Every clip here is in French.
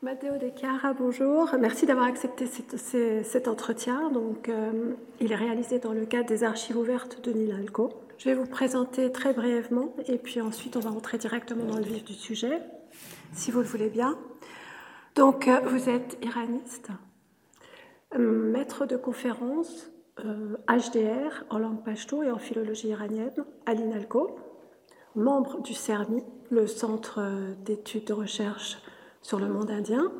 Matteo De Chiara, bonjour. Merci d'avoir accepté cet, entretien. Donc, euh, il est réalisé dans le cadre des archives ouvertes de Nilalco. Je vais vous présenter très brièvement et puis ensuite on va rentrer directement dans le vif du sujet, si vous le voulez bien. Donc, euh, vous êtes iraniste, euh, maître de conférence HDR en langue pashto et en philologie iranienne à l'INALCO, membre du CERMI, le Centre d'études de recherche sur le monde indien,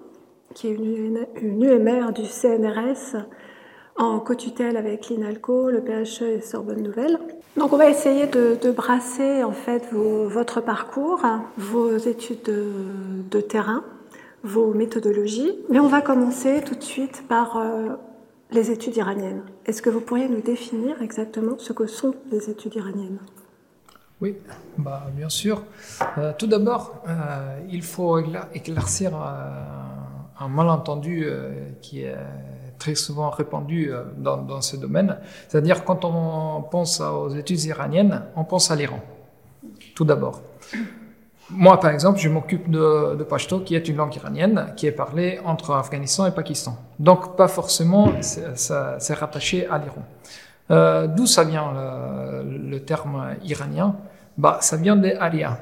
qui est une, UMR du CNRS en co-tutelle avec l'INALCO, le PHE et Sorbonne Nouvelle. Donc on va essayer de, brasser en fait votre parcours, vos études de, terrain, vos méthodologies. Mais on va commencer tout de suite par euh, les études iraniennes. Est-ce que vous pourriez nous définir exactement ce que sont les études iraniennes? Oui, bah, bien sûr. Euh, tout d'abord, euh, il faut éclaircir euh, un malentendu qui est très souvent répandu dans, ce domaine. C'est-à-dire, quand on pense aux études iraniennes, on pense à l'Iran. Tout d'abord. Moi, par exemple, je m'occupe de, de, Pashto, qui est une langue iranienne, qui est parlée entre Afghanistan et Pakistan. Donc, pas forcément, c'est rattaché à l'Iran. D'où ça vient le, terme iranien? Bah, Ça vient de Aria.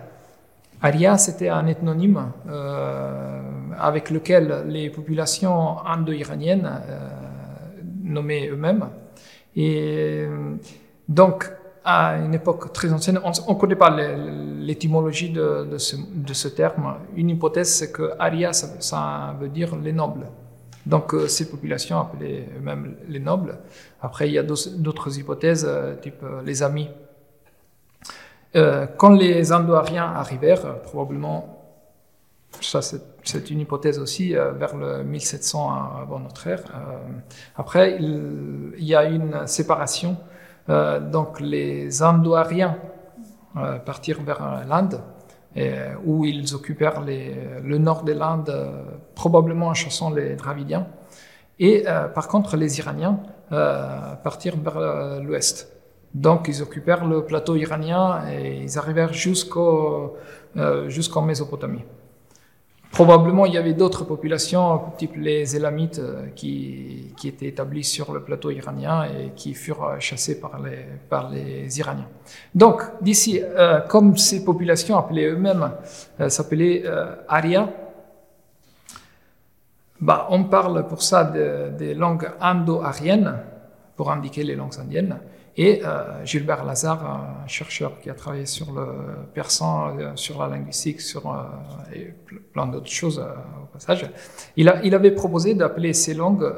Aria, c'était un ethnonyme euh, avec lequel les populations indo-iraniennes euh, nommaient eux-mêmes. Et donc, à une époque très ancienne, on ne connaît pas l'étymologie de, de, ce, de, ce, terme. Une hypothèse, c'est que Aria, ça, veut dire les nobles. Donc, euh, ces populations appelaient eux-mêmes les nobles. Après, il y a d'autres hypothèses, type les amis euh, quand les Indo-Ariens arrivèrent, euh, probablement, ça c'est une hypothèse aussi, euh, vers le 1700 avant notre ère, après il, y a une séparation. donc les Indo-Ariens partirent vers l'Inde, où ils occupèrent le nord de l'Inde, probablement en chassant les Dravidiens. Et par contre, les Iraniens partirent vers l'ouest. Donc ils occupèrent le plateau iranien et ils arrivèrent euh, jusqu'en Mésopotamie. Probablement, il y avait d'autres populations, type les Élamites, euh, qui, étaient établies sur le plateau iranien et qui furent chassés par les, par les Iraniens. Donc, d'ici, euh, comme ces populations appelées eux-mêmes, s'appelaient Arya, bah, on parle pour ça des langues indo-ariennes, pour indiquer les langues indiennes. Et euh, Gilbert Lazare, un chercheur qui a travaillé sur le persan, euh, sur la linguistique, sur euh, et plein d'autres choses au passage, il, avait proposé d'appeler ces langues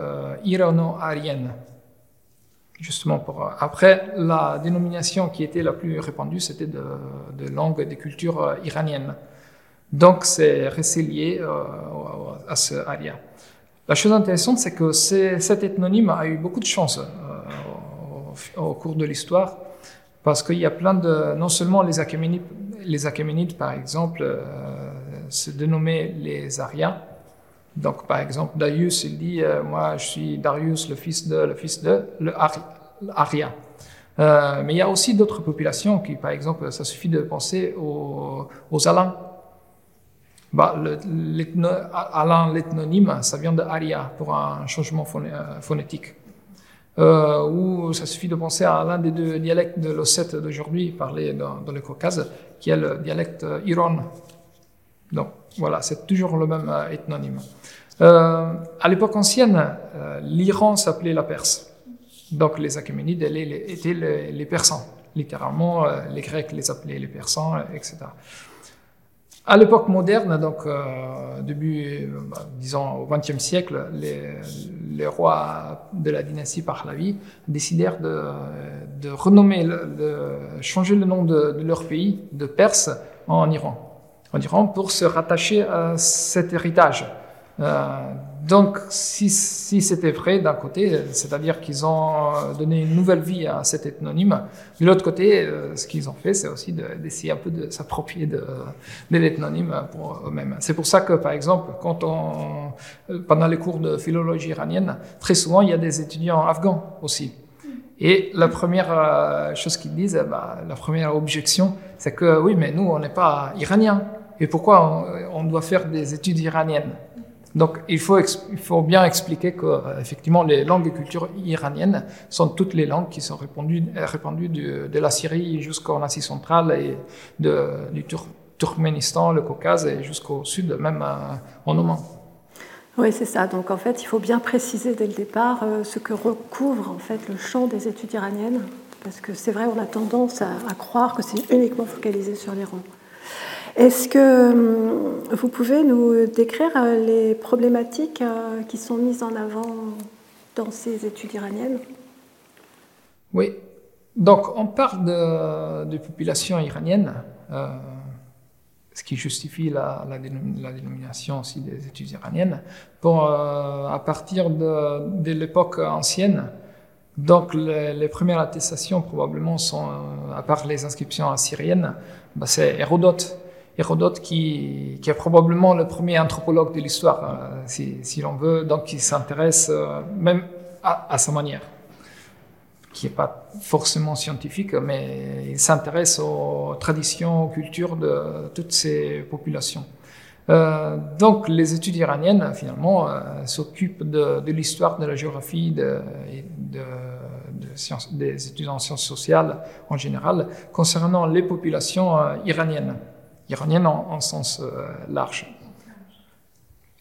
irano-ariennes. Justement. Après, la dénomination qui était la plus répandue, c'était de, de langue des cultures iraniennes. Donc, c'est resté lié à ce aria. La chose intéressante, c'est que cet ethnonyme a eu beaucoup de chance au cours de l'histoire, parce qu'il y a plein de, non seulement les Achéménides, les Achéménides par exemple, euh, se dénommaient les Ariens. Donc, par exemple, Darius, il dit, euh, moi, je suis Darius, le fils de, le fils de, le. Euh, mais il y a aussi d'autres populations qui, par exemple, ça suffit de penser aux, aux Alans. Bah, Alain, l'ethnonyme, ça vient de Aria pour un changement phonétique euh, où ça suffit de penser à l'un des deux dialectes de l'Ossète d'aujourd'hui, parlé dans, le Caucase, qui est le dialecte euh, Iran. Donc voilà, c'est toujours le même euh, ethnonyme. Euh, à l'époque ancienne, euh, l'Iran s'appelait la Perse. Donc les Achéménides étaient les, les, Persans. Littéralement, les Grecs les appelaient les Persans, etc. À l'époque moderne, donc euh, début, bah, disons au XXe siècle, les, rois de la dynastie Pahlavi décidèrent de, renommer, de changer le nom de, de, leur pays de Perse en Iran, en Iran pour se rattacher à cet héritage. Euh, donc, si, c'était vrai d'un côté, c'est-à-dire qu'ils ont donné une nouvelle vie à cet ethnonyme, de l'autre côté, euh, ce qu'ils ont fait, c'est aussi d'essayer un peu de s'approprier de, de l'ethnonyme pour eux-mêmes. C'est pour ça que, par exemple, on, pendant les cours de philologie iranienne, très souvent, il y a des étudiants afghans aussi. Et la première euh, chose qu'ils disent, bah, la première objection, c'est que oui, mais nous, on n'est pas iraniens. Et pourquoi on doit faire des études iraniennes? Donc il faut, bien expliquer que effectivement les langues et cultures iraniennes sont toutes les langues qui sont répandues, répandues de la Syrie jusqu'en Asie centrale et du Turkménistan, le Caucase et jusqu'au sud, même en Oman. Oui, c'est ça. Donc en fait, il faut bien préciser dès le départ euh, ce que recouvre en fait le champ des études iraniennes, parce que c'est vrai, on a tendance à, croire que c'est uniquement focalisé sur l'Iran. Est-ce que hum, vous pouvez nous décrire euh, les problématiques euh, qui sont mises en avant dans ces études iraniennes? Oui. Donc on parle de, de population iranienne ce qui justifie la, dénomination aussi des études iraniennes, pour, euh, à partir de, l'époque ancienne. Donc les, premières attestations probablement sont, euh, à part les inscriptions assyriennes, bah, c'est Hérodote. Hérodote qui, est probablement le premier anthropologue de l'histoire, euh, si, l'on veut, donc qui s'intéresse même à, sa manière qui n'est pas forcément scientifique, mais il s'intéresse aux traditions, aux cultures de toutes ces populations. Euh, donc les études iraniennes, finalement, euh, s'occupent de, l'histoire, de la géographie, des études en sciences sociales en général, concernant les populations euh, iraniennes, iraniennes en, sens large.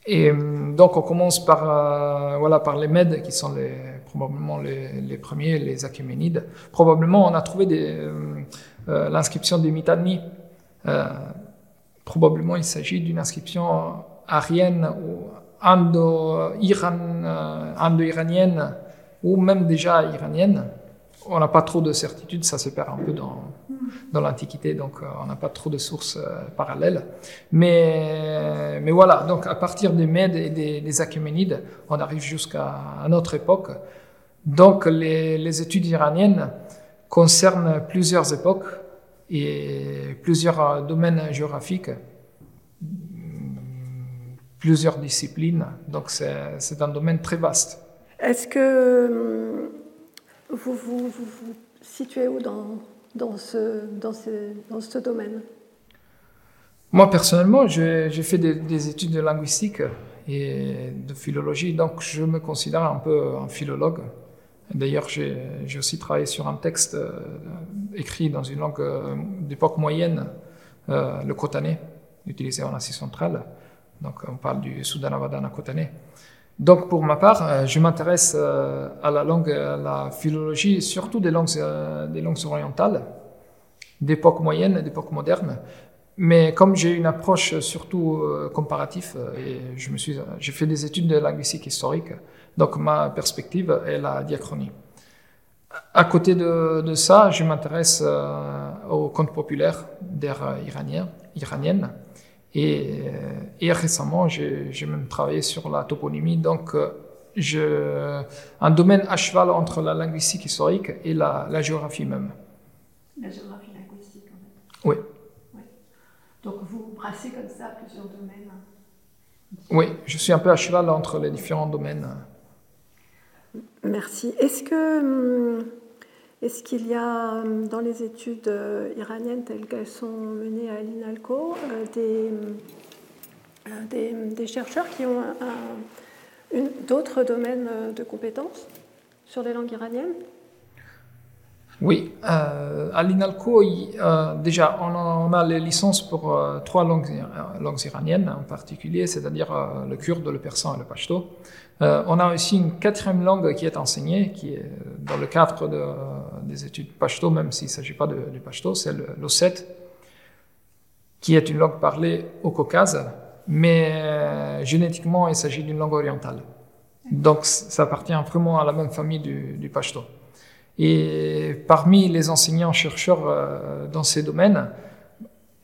Et donc on commence par, voilà, par les Mèdes, qui sont les probablement les, premiers, les Achéménides. Probablement, on a trouvé euh, euh, l'inscription des Mitanni. Euh, probablement, il s'agit d'une inscription arienne ou ando-iranienne ou même déjà iranienne. On n'a pas trop de certitude, ça se perd un peu dans, dans l'Antiquité, donc on n'a pas trop de sources parallèles. Mais, mais voilà, donc à partir des Mèdes et des, des Achéménides, on arrive jusqu'à notre époque. Donc les, études iraniennes concernent plusieurs époques et plusieurs domaines géographiques, plusieurs disciplines. Donc c'est un domaine très vaste. Est-ce que vous vous, situez où dans, dans, ce, domaine Moi personnellement, j'ai fait des, des, études de linguistique et de philologie, donc je me considère un peu un philologue. D'ailleurs, j'ai aussi travaillé sur un texte euh, écrit dans une langue euh, d'époque moyenne, euh, le khotanais, utilisé en Asie centrale. Donc, on parle du Soudanavadana khotanais. Donc, pour ma part, je m'intéresse à la langue, à la philologie, surtout des langues, des langues orientales, d'époque moyenne, d'époque moderne. Mais comme j'ai une approche surtout comparative, et je me suis, j'ai fait des études de linguistique historique, donc ma perspective est la diachronie. À côté de, ça, je m'intéresse euh, aux contes populaires d'ère iranienne. Et, euh, et récemment, j'ai même travaillé sur la toponymie. Donc, euh, je, un domaine à cheval entre la linguistique historique et la, géographie même. La géographie linguistique, en fait. Oui. oui. Donc, vous brassez comme ça plusieurs domaines Oui, je suis un peu à cheval entre les différents domaines. Merci. Est-ce que hum, est-ce qu'il y a hum, dans les études euh, iraniennes telles qu'elles sont menées à l'INALCO euh, des, chercheurs qui ont d'autres domaines euh, de compétences sur les langues iraniennes? Oui, à l'INALCO, déjà, on a, les licences pour trois langues, langues, iraniennes en particulier, c'est-à-dire le kurde, le persan et le pashto. Euh, on a aussi une quatrième langue qui est enseignée, qui est dans le cadre des études pashto, même s'il ne s'agit pas du pashto, c'est l'osset, qui est une langue parlée au Caucase, mais euh, génétiquement, il s'agit d'une langue orientale. Donc, ça appartient vraiment à la même famille du, du. Et parmi les enseignants-chercheurs euh, dans ces domaines,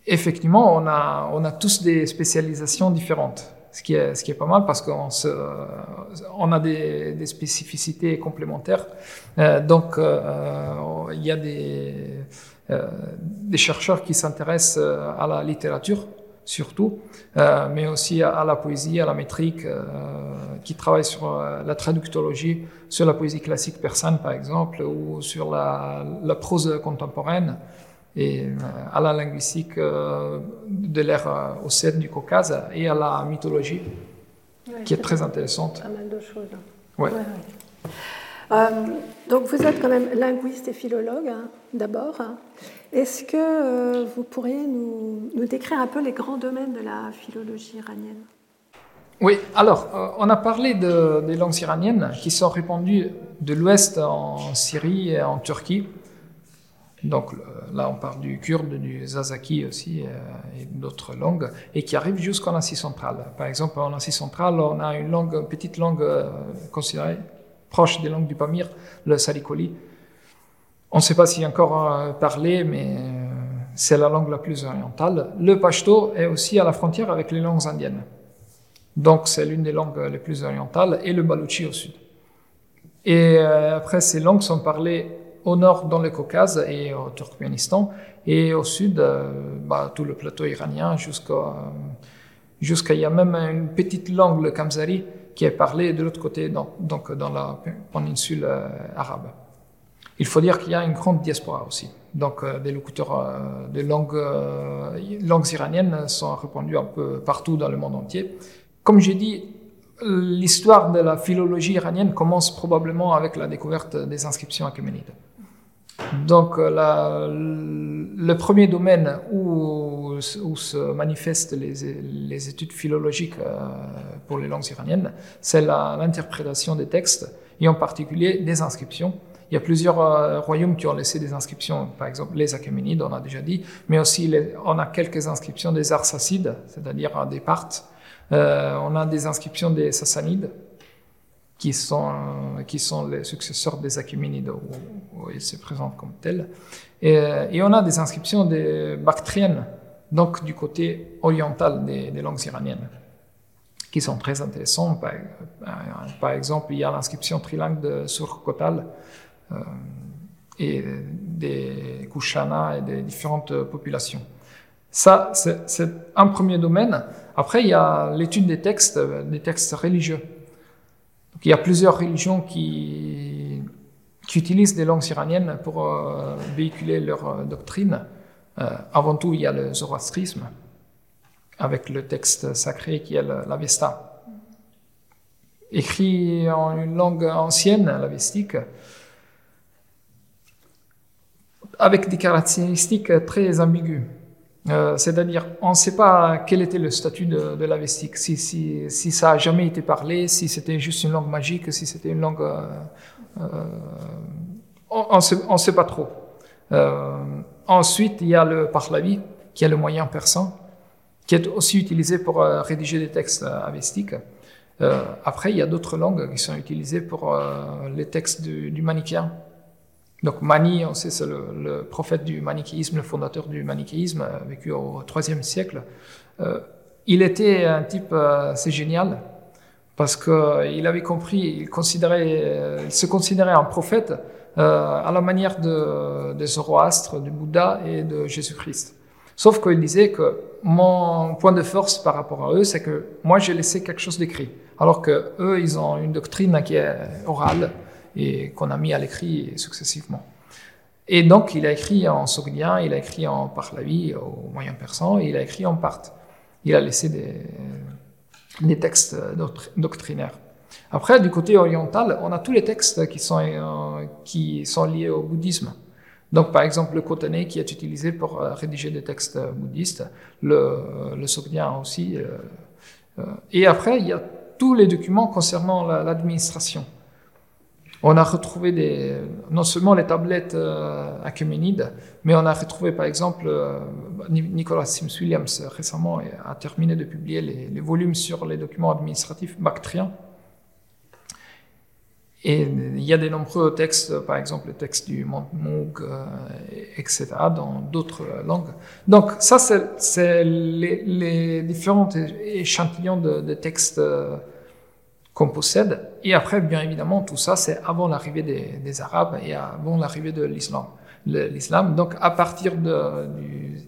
effectivement, on a tous des spécialisations différentes ce qui est, ce qui est pas mal parce qu'on on a des, spécificités complémentaires. Euh, donc, euh, il y a des, euh, des chercheurs qui s'intéressent euh, à la littérature, surtout, euh, mais aussi à, la poésie, à la métrique, qui travaillent sur la traductologie, sur la poésie classique persane, par exemple, ou sur la prose contemporaine et euh, à la linguistique euh, de l'ère ossète du Caucase et à la mythologie qui est très intéressante. Pas mal de choses. hein. Ouais. Ouais, ouais. Euh, donc vous êtes quand même linguiste et philologue hein, d'abord. Est-ce que euh, vous pourriez nous, nous décrire un peu les grands domaines de la philologie iranienne? Oui, alors, euh, on a parlé de- des langues iraniennes qui sont répandues de l'ouest en Syrie et en Turquie. Donc là, on parle du kurde, du zazaki aussi euh, et d'autres langues, et qui arrivent jusqu'en Asie centrale. Par exemple, en Asie centrale, on a une petite langue euh, considérée proche des langues du Pamir, le salikoli. On ne sait pas s'il est encore euh, parlé, mais c'est la langue la plus orientale. Le pashto est aussi à la frontière avec les langues indiennes. Donc c'est l'une des langues les plus orientales, et le balochi au sud. Et après, ces langues sont parlées au nord dans le Caucase et au Turkménistan, et au sud, euh, bah, tout le plateau iranien, jusqu'à, jusqu'à, il y a même une petite langue, le kamzari, qui est parlée de l'autre côté, dans- donc dans la péninsule euh, arabe. Il faut dire qu'il y a une grande diaspora aussi. Donc, euh, des locuteurs euh, euh, langues iraniennes sont répandus un peu partout dans le monde entier. Comme j'ai dit, l'histoire de la philologie iranienne commence probablement avec la découverte des inscriptions achéménides. Donc, euh, le premier domaine où, se manifestent les, études philologiques euh, pour les langues iraniennes, c'est l'interprétation des textes, et en particulier des inscriptions. Il y a plusieurs euh, royaumes qui ont laissé des inscriptions, par exemple les Achéménides, on a déjà dit, mais aussi on a quelques inscriptions des Arsacides, c'est-à-dire des Parthes. On a des inscriptions des Sassanides, qui sont, qui sont les successeurs des Achéménides, où, ils se présentent comme tels. Et, on a des inscriptions Bactriennes, donc du côté oriental des, langues iraniennes, qui sont très intéressantes. Par, euh, exemple, il y a l'inscription trilingue de Surkotal, euh, et des Kushana et des différentes populations. Ça, c'est un premier domaine. Après, il y a l'étude des textes, des textes religieux. Il y a plusieurs religions qui, utilisent des langues iraniennes pour euh, véhiculer leur euh, doctrine. Euh, avant tout, il y a le zoroastrisme, avec le texte sacré qui est l'Avesta. Écrit en une langue ancienne, l'avestique, avec des caractéristiques très ambiguës. Euh, C'est-à-dire, on ne sait pas quel était le statut de, de l'avestique, si, ça a jamais été parlé, si c'était juste une langue magique, si c'était une langue... euh, euh, on ne sait, pas trop. Ensuite, il y a le Pahlavi, qui est le moyen persan, qui est aussi utilisé pour rédiger des textes avestiques. Après, il y a d'autres langues qui sont utilisées pour les textes du manichéen. Donc Mani, on sait, c'est le, prophète du manichéisme, le fondateur du manichéisme, euh, vécu au IIIe siècle. Euh, il était un type, euh, c'est génial, parce qu'il avait compris, il, considérait, il se considérait un prophète à la manière de, de Zoroastre, du Bouddha et de Jésus-Christ. Sauf qu'il disait que mon point de force par rapport à eux, c'est que moi j'ai laissé quelque chose d'écrit, alors que eux ils ont une doctrine qui est orale et qu'on a mis à l'écrit successivement. Et donc il a écrit en sogdien, il a écrit en Pahlavi au moyen persan, et il a écrit en parthe. Il a laissé des, textes doctr- doctrinaires. Après, du côté oriental, on a tous les textes qui sont, euh, qui sont liés au bouddhisme. Donc, par exemple, le kotané qui est utilisé pour euh, rédiger des textes euh, bouddhistes, le, le sogdien aussi. euh, euh, et après, il y a tous les documents concernant la- l'administration. On a retrouvé des, non seulement les tablettes euh, achéménides, mais on a retrouvé par exemple, euh, Ni- Nicolas Sims Williams euh, récemment a terminé de publier les, volumes sur les documents administratifs bactriens. Et il y a de nombreux textes, par exemple le texte du Mont Moog, euh, etc., dans d'autres euh, langues. Donc ça, c'est les, les différents échantillons de, textes euh, qu'on possède. Et après, bien évidemment, tout ça, c'est avant l'arrivée des, Arabes et avant l'arrivée de l'islam. L'islam, donc à partir de, du,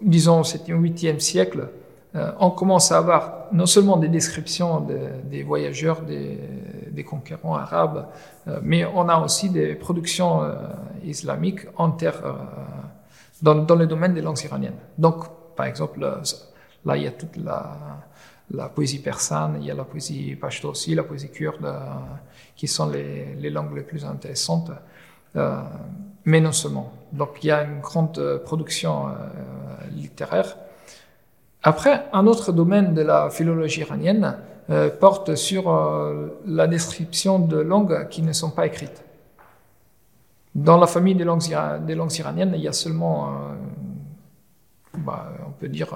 disons, 7e, 8e siècle, euh, on commence à avoir non seulement des descriptions de- des voyageurs, des, conquérants arabes, euh, mais on a aussi des productions euh, islamiques en terre, dans, le domaine des langues iraniennes. Donc, par exemple, là, il y a toute la, la poésie persane, il y a la poésie pashto aussi, la poésie kurde, euh, qui sont les, les, langues les plus intéressantes. Euh, mais non seulement. Donc il y a une grande euh, production littéraire. Après, un autre domaine de la philologie iranienne porte sur la description de langues qui ne sont pas écrites. Dans la famille des langues, des langues iraniennes, il y a seulement, bah, on peut dire,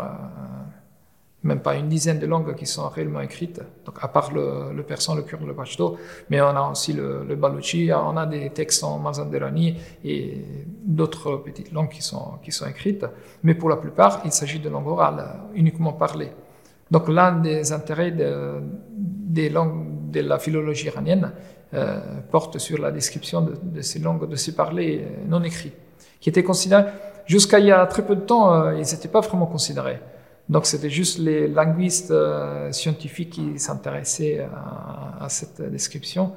même pas une dizaine de langues qui sont réellement écrites, donc à part le, persan, le kurde, le pashto, mais on a aussi le, le baluchi, on a des textes en mazanderani et d'autres petites langues qui sont, qui sont écrites, mais pour la plupart, il s'agit de langues orales, uniquement parlées. Donc l'un des intérêts de, des langues de la philologie iranienne euh, porte sur la description de, ces langues, de ces parlers non écrits, qui étaient considérés, jusqu'à il y a très peu de temps, euh, ils n'étaient pas vraiment considérés. Donc c'était juste les linguistes euh, scientifiques qui s'intéressaient à, cette description.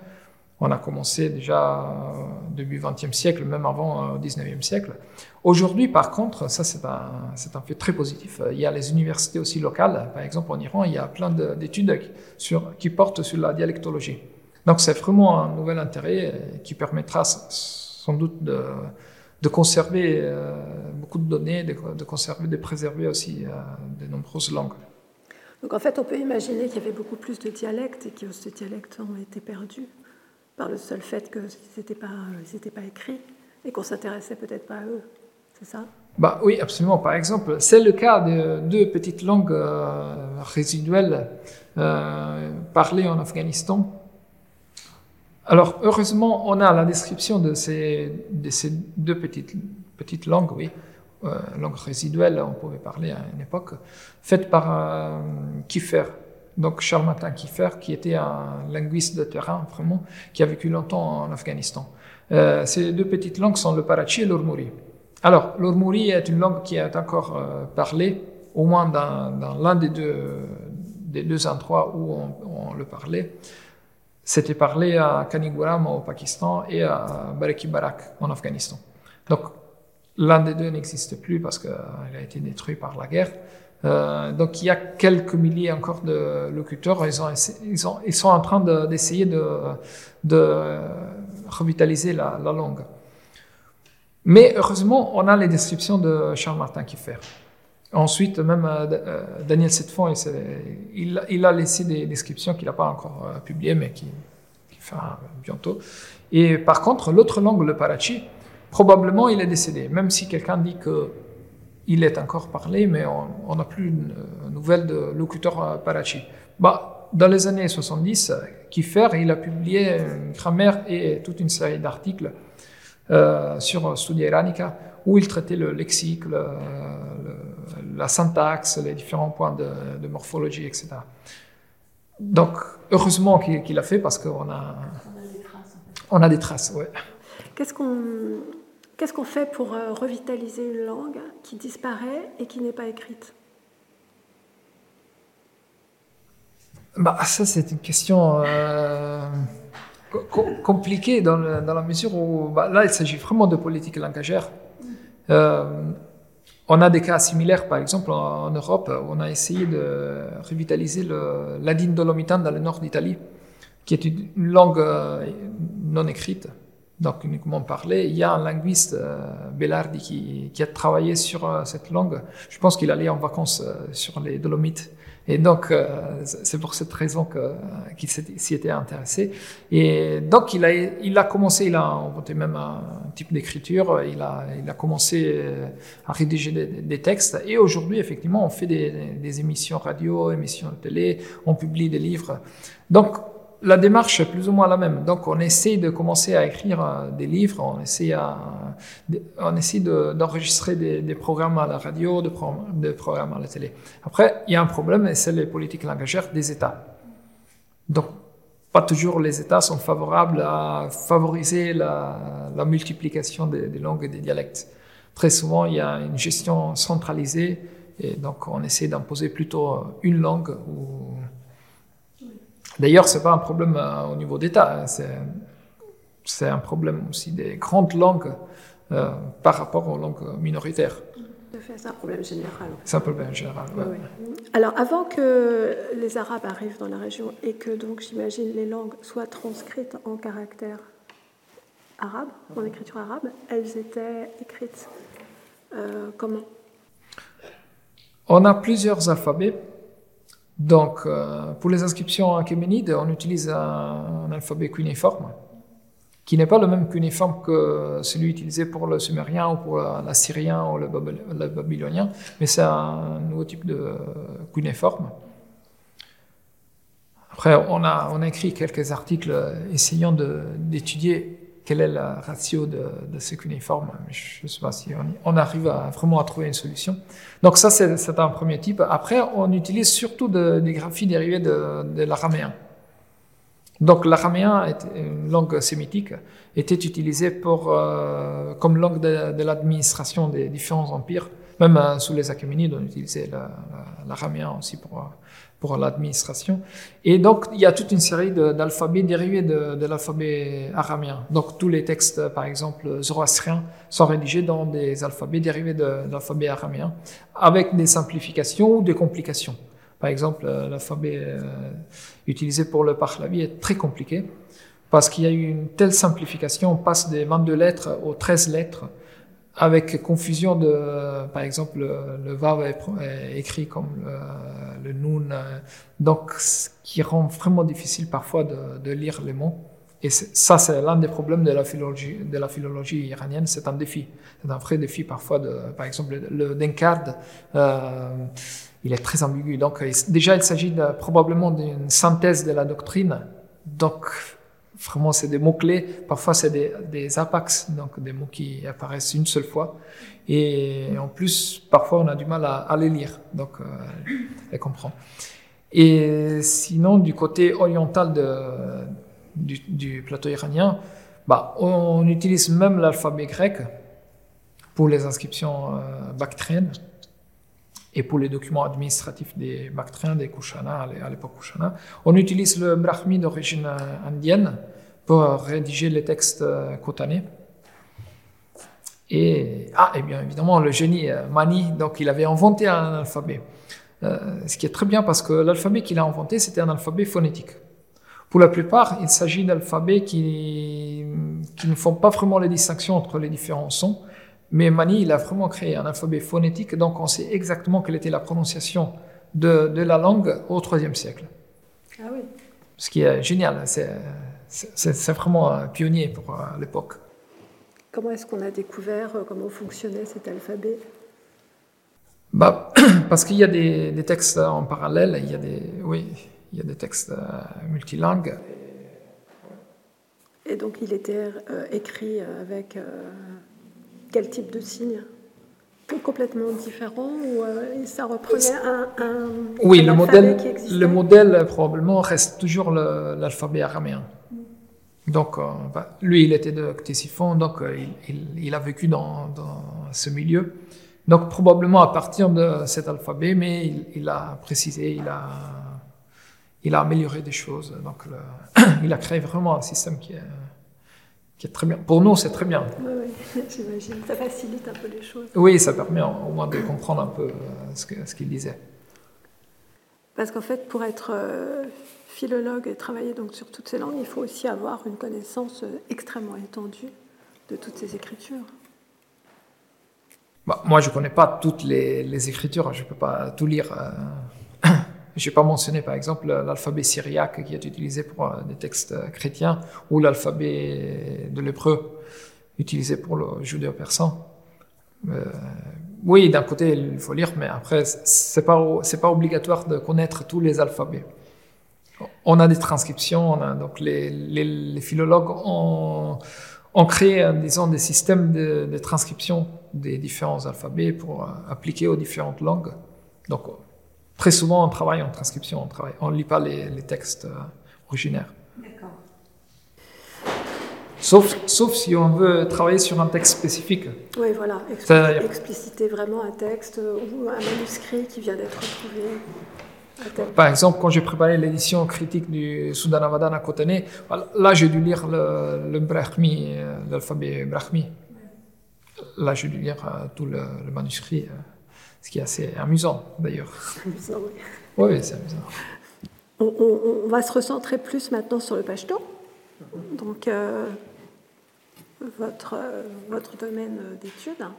On a commencé déjà euh, début 20e siècle, même avant euh, au 19e siècle. Aujourd'hui, par contre, ça c'est un, un fait très positif. Il y a les universités aussi locales, par exemple en Iran, il y a plein d'études qui portent sur la dialectologie. Donc c'est vraiment un nouvel intérêt qui permettra sans doute de, de conserver euh, beaucoup de données, de, de, conserver, de préserver aussi euh, de nombreuses langues. Donc en fait, on peut imaginer qu'il y avait beaucoup plus de dialectes et que ces dialectes ont été perdus par le seul fait qu'ils n'étaient pas, pas écrits et qu'on s'intéressait peut-être pas à eux. C'est ça? Bah, Oui, absolument. Par exemple, c'est le cas de deux petites langues euh, résiduelles euh, parlées en Afghanistan alors, heureusement, on a la description de ces, de ces deux petites, langues, oui, euh, langues résiduelles, on pouvait parler à une époque, faites par euh, Kiefer, donc Charles Martin Kiefer, qui était un linguiste de terrain, vraiment, qui a vécu longtemps en Afghanistan. Euh, ces deux petites langues sont le Parachi et l'Urmuri. Alors, l'Urmuri est une langue qui est encore euh, parlée, au moins dans, l'un des deux, endroits où on le parlait. C'était parlé à Kaniguram au Pakistan et à Baraki Barak en Afghanistan. Donc, l'un des deux n'existe plus parce qu'il a été détruit par la guerre. Euh, donc, il y a quelques milliers encore de locuteurs. Ils, ont, ils, ont, ils sont en train d'essayer de, revitaliser la, la, langue. Mais heureusement, on a les descriptions de Charles Martin Kiffer. Ensuite, même euh, Daniel Setfond, il, il, a laissé des descriptions qu'il n'a pas encore euh, publiées, mais qui, qui bientôt. Et par contre, l'autre langue, le Parachi, probablement il est décédé, même si quelqu'un dit qu'il est encore parlé, mais on n'a plus une nouvelle de locuteur euh, Parachi. Bah, dans les années 70, Kiefer, il a publié une grammaire et toute une série d'articles euh, sur Studia Iranica, où il traitait le lexique, le, le la syntaxe, les différents points de, de morphologie, etc. Donc, heureusement qu'il qu a fait parce qu'on a, on a des traces. ouais. Qu'est-ce qu'on fait pour euh, revitaliser une langue qui disparaît et qui n'est pas écrite? Bah, Ça, c'est une question euh, co compliquée dans, le, dans, la mesure où bah, là, il s'agit vraiment de politique langagère. Euh, on a des cas similaires, par exemple, en, Europe, on a essayé de revitaliser le ladine dolomitan dans le nord d'Italie, qui est une langue euh, non écrite, donc uniquement parlée. Il y a un linguiste, euh, Bellardi, qui, qui, a travaillé sur euh, cette langue. Je pense qu'il allait en vacances sur les Dolomites et donc, euh, c'est pour cette raison qu'il s'y était intéressé. Et donc, il a, il a commencé, il a inventé même un type d'écriture, il a, il a commencé euh, à rédiger des, des textes. Et aujourd'hui, effectivement, on fait des, des émissions radio, émissions de télé, on publie des livres. Donc, la démarche est plus ou moins la même. Donc, on essaie de commencer à écrire euh, des livres, on essaie, d'enregistrer des, programmes à la radio, des, pro, des programmes à la télé. Après, il y a un problème, et c'est les politiques langagères des États. Donc, pas toujours les États sont favorables à favoriser la, la multiplication des, des, langues et des dialectes. Très souvent, il y a une gestion centralisée, et donc on essaie d'imposer plutôt une langue ou D'ailleurs, ce n'est pas un problème euh, au niveau d'État, hein, c'est un problème aussi des grandes langues euh, par rapport aux langues minoritaires. C'est un problème général. C'est un problème général, oui. Alors, avant que les Arabes arrivent dans la région et que, donc, j'imagine, les langues soient transcrites en caractère arabe, en écriture arabe, elles étaient écrites euh, comment? On a plusieurs alphabets. Donc, euh, pour les inscriptions achéménides, on utilise un, alphabet cuniforme, qui n'est pas le même cuniforme que celui utilisé pour le sumérien ou pour l'assyrien ou le, babylonien, mais c'est un nouveau type de cuniforme. Après, on a écrit quelques articles essayant d'étudier quel est le ratio de, de ce cuniforme. Je ne sais pas si on, arrive vraiment à trouver une solution. Donc ça, c'est un premier type. Après, on utilise surtout des graphies dérivées de, de l'araméen. Donc l'araméen, une langue sémitique, était utilisée pour, euh, comme langue de, l'administration des différents empires. Même euh, sous les Achéménides, on utilisait l'araméen aussi pour, euh, pour l'administration. Et donc, il y a toute une série d'alphabets dérivés de, l'alphabet araméen. Donc, tous les textes, par exemple, zoroastriens, sont rédigés dans des alphabets dérivés de, l'alphabet araméen, avec des simplifications ou des complications. Par exemple, euh, l'alphabet euh, utilisé pour le Pahlavi est très compliqué, parce qu'il y a eu une telle simplification, on passe des 22 lettres aux 13 lettres, avec confusion de, par exemple, le, vav est, écrit comme le, le nun, donc ce qui rend vraiment difficile parfois de, lire les mots. Et ça, c'est l'un des problèmes de la philologie, iranienne, c'est un défi. C'est un vrai défi parfois, de, par exemple, le Denkard, euh, il est très ambigu. Donc, déjà, il s'agit probablement d'une synthèse de la doctrine. Donc, Vraiment, c'est des mots-clés. Parfois, c'est des, des apax, donc des mots qui apparaissent une seule fois. Et en plus, parfois, on a du mal à, les lire, donc euh, les comprendre. Et sinon, du côté oriental de, du, du, plateau iranien, bah, on utilise même l'alphabet grec pour les inscriptions euh, bactriennes et pour les documents administratifs des Bactriens, des Kushana, à l'époque Kushana. On utilise le brahmi d'origine euh, indienne pour rédiger les textes cotanés. Euh, et, ah, et bien évidemment, le génie euh, Mani, donc il avait inventé un alphabet. ce qui est très bien parce que l'alphabet qu'il a inventé, c'était un alphabet phonétique. Pour la plupart, il s'agit d'alphabets qui, qui ne font pas vraiment les distinctions entre les différents sons, mais Mani, il a vraiment créé un alphabet phonétique, donc on sait exactement quelle était la prononciation de, de la langue au IIIe siècle. Ah oui. Ce qui est génial, c'est vraiment un pionnier pour euh, l'époque. Comment est-ce qu'on a découvert euh, comment fonctionnait cet alphabet? Bah, Parce qu'il y a des, des, textes en parallèle, il y a des, oui, il y a des textes euh, multilingues. Et donc il était écrit avec quel type de signe complètement différent ou euh, ça reprenait un, un oui le modèle qui le modèle probablement reste toujours l'alphabet araméen. Donc euh, bah, lui il était de Ctésiphon donc euh, il, il, a vécu dans, dans, ce milieu. Donc probablement à partir de cet alphabet mais il, il a précisé il a il a amélioré des choses. Donc le, il a créé vraiment un système qui est qui est très bien. Pour nous, c'est très bien. Oui, oui, j'imagine. Ça facilite un peu les choses. Oui, ça permet au moins de comprendre un peu euh, ce qu'il disait. Parce qu'en fait, pour être euh, philologue et travailler donc sur toutes ces langues, il faut aussi avoir une connaissance euh, extrêmement étendue de toutes ces écritures. Bah, moi, je ne connais pas toutes les, les écritures, je ne peux pas tout lire. Je n'ai pas mentionné par exemple l'alphabet syriaque qui est utilisé pour euh, des textes euh, chrétiens ou l'alphabet de l'hébreu utilisé pour le judéo-persan. Euh, oui, d'un côté il faut lire, mais après c'est pas pas obligatoire de connaître tous les alphabets. On a des transcriptions, donc les, philologues ont, créé, disons, des systèmes de, de transcription des différents alphabets pour appliquer aux différentes langues. Donc Très souvent, on travaille en transcription, on ne lit pas les, textes euh, originaires. D'accord. Sauf, sauf si on veut travailler sur un texte spécifique. Oui, voilà, expliciter vraiment un texte ou un manuscrit qui vient d'être retrouvé. Par exemple, quand j'ai préparé l'édition critique du Soudanavadan à Kotané, là j'ai dû lire le, le Brahmi, euh, l'alphabet Brahmi. là, je dû lire tout le, manuscrit, ce qui est assez amusant d'ailleurs. Amusant, oui. Oui, c'est amusant. On, va se recentrer plus maintenant sur le pashto. Donc, votre, votre domaine d'étude. Hein.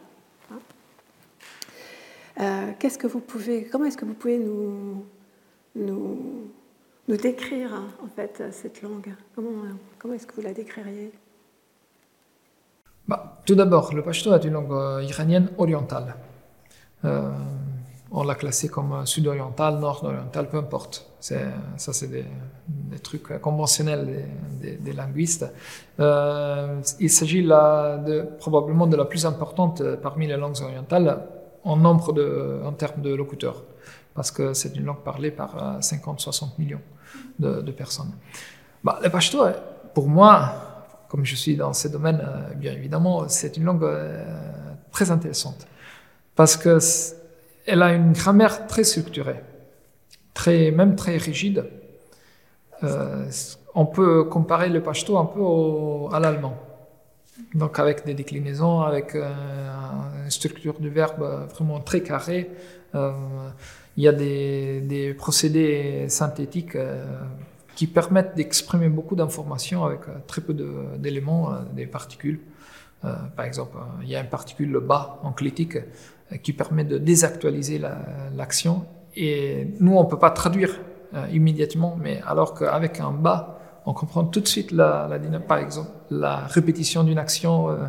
Euh, qu'est-ce que vous pouvez, comment est-ce que vous pouvez nous, nous, nous décrire en fait cette langue? Comment, comment est-ce que vous la décririez? Bah, Tout d'abord, le pashto est une langue euh, iranienne orientale. Euh, on l'a classée comme sud-orientale, nord-orientale, peu importe. ça, c'est des, trucs conventionnels des, linguistes. il s'agit là de, probablement de la plus importante parmi les langues orientales en termes de locuteurs, parce que c'est une langue parlée par 50-60 euh, millions de, personnes. Bah, le pashto, pour moi, comme je suis dans ce domaine, euh, bien évidemment, c'est une langue euh, très intéressante, parce que elle a une grammaire très structurée, très, même très rigide. on peut comparer le pashto un peu à l'allemand. Donc avec des déclinaisons, avec euh, une structure du verbe vraiment très carrée. Euh, il y a des, procédés synthétiques euh, qui permettent d'exprimer beaucoup d'informations avec très peu d'éléments, des particules. par exemple, il y a une particule le bas en clitique qui permet de désactualiser l'action. et nous, on ne peut pas traduire immédiatement, mais alors qu'avec un bas, on comprend tout de suite la, par exemple, la répétition d'une action. Euh,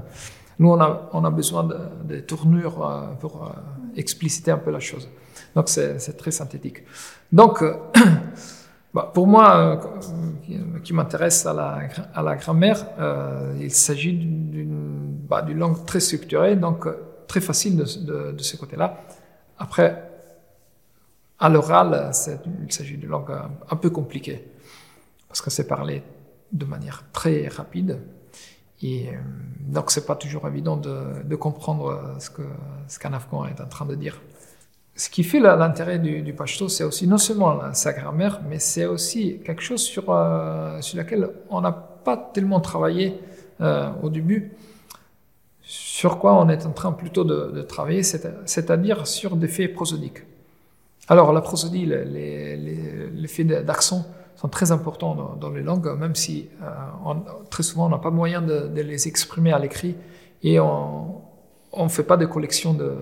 nous, on a, on a besoin de, tournures euh, pour euh, expliciter un peu la chose. Donc, c'est très synthétique. Donc, bah, pour moi, qui m'intéresse à la, à la grammaire, il s'agit d'une bah, langue très structurée, donc très facile de, de, ce côté-là. Après, à l'oral, il s'agit d'une langue un peu compliquée parce que c'est parlé de manière très rapide. Et euh, donc, c'est pas toujours évident de, comprendre ce que ce qu'un Afghan est en train de dire. Ce qui fait l'intérêt du, du, c'est aussi non seulement sa grammaire, mais c'est aussi quelque chose sur, euh, sur laquelle on n'a pas tellement travaillé euh, au début, sur quoi on est en train plutôt de, travailler, c'est-à-dire sur des faits prosodiques. Alors, la prosodie, les, les, faits d'accent, sont très importants dans, les langues, même si euh, très souvent on n'a pas moyen de, les exprimer à l'écrit et on ne fait pas de collection de,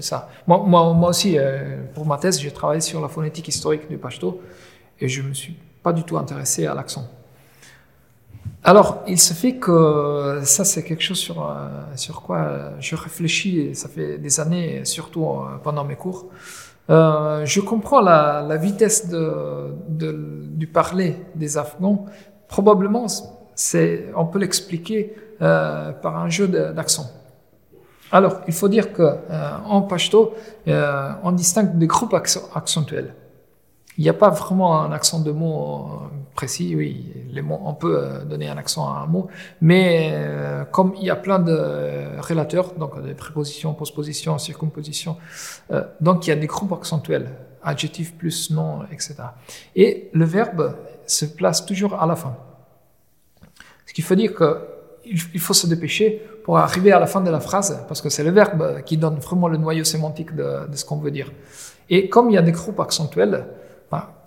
ça. Moi, aussi, euh, pour ma thèse, j'ai travaillé sur la phonétique historique du pashto et je ne me suis pas du tout intéressé à l'accent. Alors, il se fait que ça, c'est quelque chose sur, euh, sur quoi je réfléchis, ça fait des années, surtout pendant mes cours. Euh, je comprends la, vitesse de, du parler des Afghans. Probablement, c'est, on peut l'expliquer euh, par un jeu d'accent. Alors, il faut dire que euh, en pashto, on distingue des groupes accentuels. Il n'y a pas vraiment un accent de mot euh, précis, oui, les mots, on peut euh, donner un accent à un mot, mais euh, comme il y a plein de relateurs, donc des prépositions, postpositions, circumpositions, donc il y a des groupes accentuels, adjectifs plus nom, etc. Et le verbe se place toujours à la fin. Ce qui veut dire qu'il faut se dépêcher pour arriver à la fin de la phrase, parce que c'est le verbe qui donne vraiment le noyau sémantique de, de ce qu'on veut dire. Et comme il y a des groupes accentuels,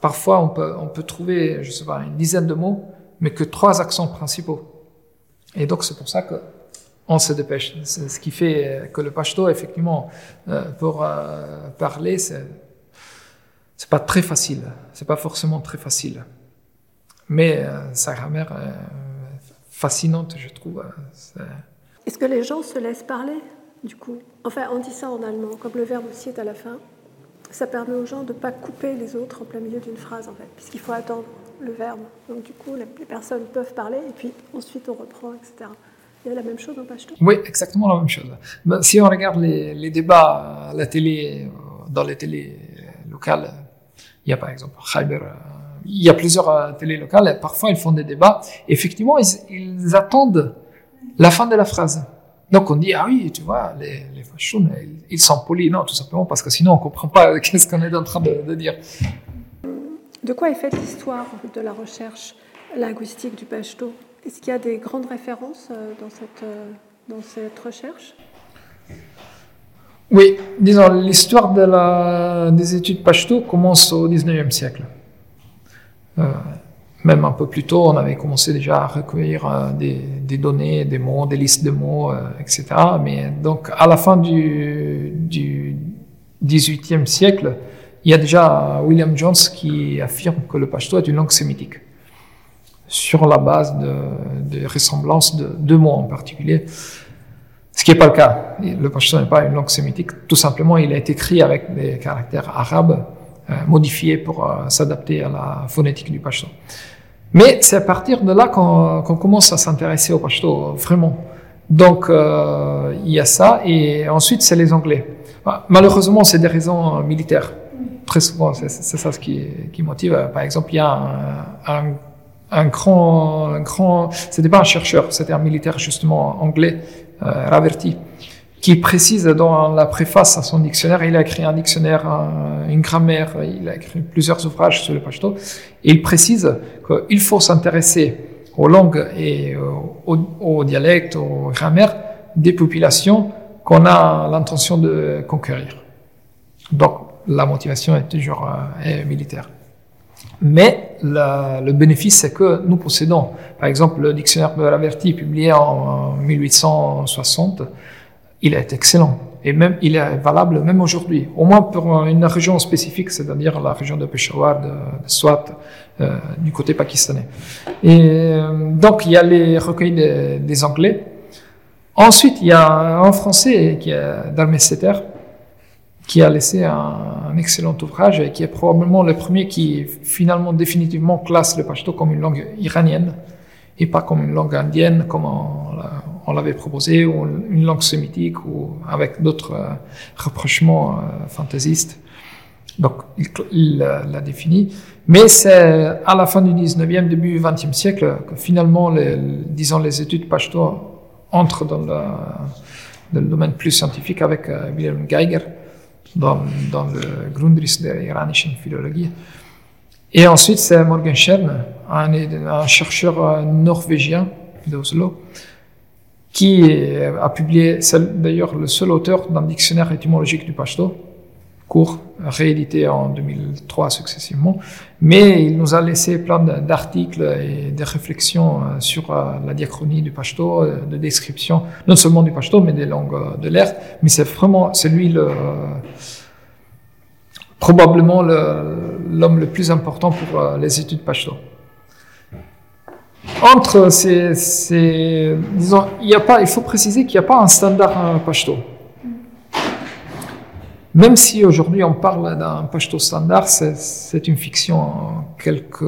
parfois, on peut, trouver, je sais pas, une dizaine de mots, mais que trois accents principaux. Et donc, c'est pour ça que on se dépêche. C'est ce qui fait que le pashto, effectivement, euh, pour euh, parler, c'est c'est pas très facile. C'est pas forcément très facile. Mais euh, sa grammaire est fascinante, je trouve. Est-ce que les gens se laissent parler, du coup? Enfin, on dit ça en allemand, comme le verbe aussi est à la fin ça permet aux gens de ne pas couper les autres en plein milieu d'une phrase, en fait, puisqu'il faut attendre le verbe. Donc, du coup, les personnes peuvent parler et puis ensuite on reprend, etc. Il y a la même chose en Pashto Oui, exactement la même chose. Ben, si on regarde les, débats à la télé, euh, dans les télés locales, il y a par exemple Khyber, euh, il y a plusieurs euh, télés locales, et parfois ils font des débats. Effectivement, ils attendent la fin de la phrase. Donc on dit, ah oui, tu vois, les, les ils, sont polis. Non, tout simplement parce que sinon on ne comprend pas qu'est-ce qu'on est en train de, dire. De quoi est faite l'histoire de la recherche linguistique du pashto? Est-ce qu'il y a des grandes références euh, dans cette, euh, dans cette recherche? Oui, disons, l'histoire de des études pashto commence au 19e siècle. Euh, même un peu plus tôt, on avait commencé déjà à recueillir euh, des, données, des mots, des listes de mots, euh, etc. Mais donc, à la fin du, du 18e siècle, il y a déjà William Jones qui affirme que le pashto est une langue sémitique, sur la base de, ressemblances de deux mots en particulier. Ce qui n'est pas le cas. Le pashto n'est pas une langue sémitique. Tout simplement, il a été écrit avec des caractères arabes euh, modifiés pour s'adapter à la phonétique du pashto. Mais c'est à partir de là qu'on qu commence à s'intéresser au pashto, vraiment. Donc, euh, il y a ça. Et ensuite, c'est les Anglais. Malheureusement, c'est des raisons militaires. Très souvent, c'est ça ce qui, qui, motive. Par exemple, il y a un, un, un grand, un grand c'était pas un chercheur, c'était un militaire justement anglais, euh, Raverty, qui précise dans la préface à son dictionnaire, il a écrit un dictionnaire, un, une grammaire, il a écrit plusieurs ouvrages sur le pashto, et il précise qu'il faut s'intéresser aux langues et aux, dialectes, aux grammaires des populations qu'on a l'intention de conquérir. Donc la motivation est toujours euh, militaire. Mais le bénéfice, c'est que nous possédons, par exemple, le dictionnaire de Raverty publié en 1860, il est excellent. Et même, il est valable même aujourd'hui. Au moins pour une région spécifique, c'est-à-dire la région de Peshawar, de, de Swat, euh, du côté pakistanais. Et euh, donc, il y a les recueils des, Anglais. Ensuite, il y a un Français qui est Darmeseter, qui a laissé un, excellent ouvrage et qui est probablement le premier qui finalement définitivement classe le pashto comme une langue iranienne et pas comme une langue indienne comme on, on l'avait proposé ou une langue sémitique ou avec d'autres euh, rapprochements euh, fantaisistes. Donc il l'a défini. Mais c'est à la fin du 19e, début du 20e siècle que finalement, disons, les études pashto entrent dans, le domaine plus scientifique avec euh, Wilhelm Geiger dans, dans le Grundriss der iranischen Philologie. Et ensuite, c'est Morgenstern, un, un chercheur norvégien d'Oslo, qui a publié, c'est d'ailleurs le seul auteur d'un dictionnaire étymologique du pashto, court, réédité en 2003 successivement, mais il nous a laissé plein d'articles et des réflexions sur la diachronie du pashto, de description, non seulement du pashto, mais des langues de l'air, mais c'est vraiment, c'est lui le, probablement l'homme le, plus important pour les études pashto. Entre disons, il faut préciser qu'il n'y a pas un standard pashto. Même si aujourd'hui on parle d'un pashto standard, c'est une fiction en quelques,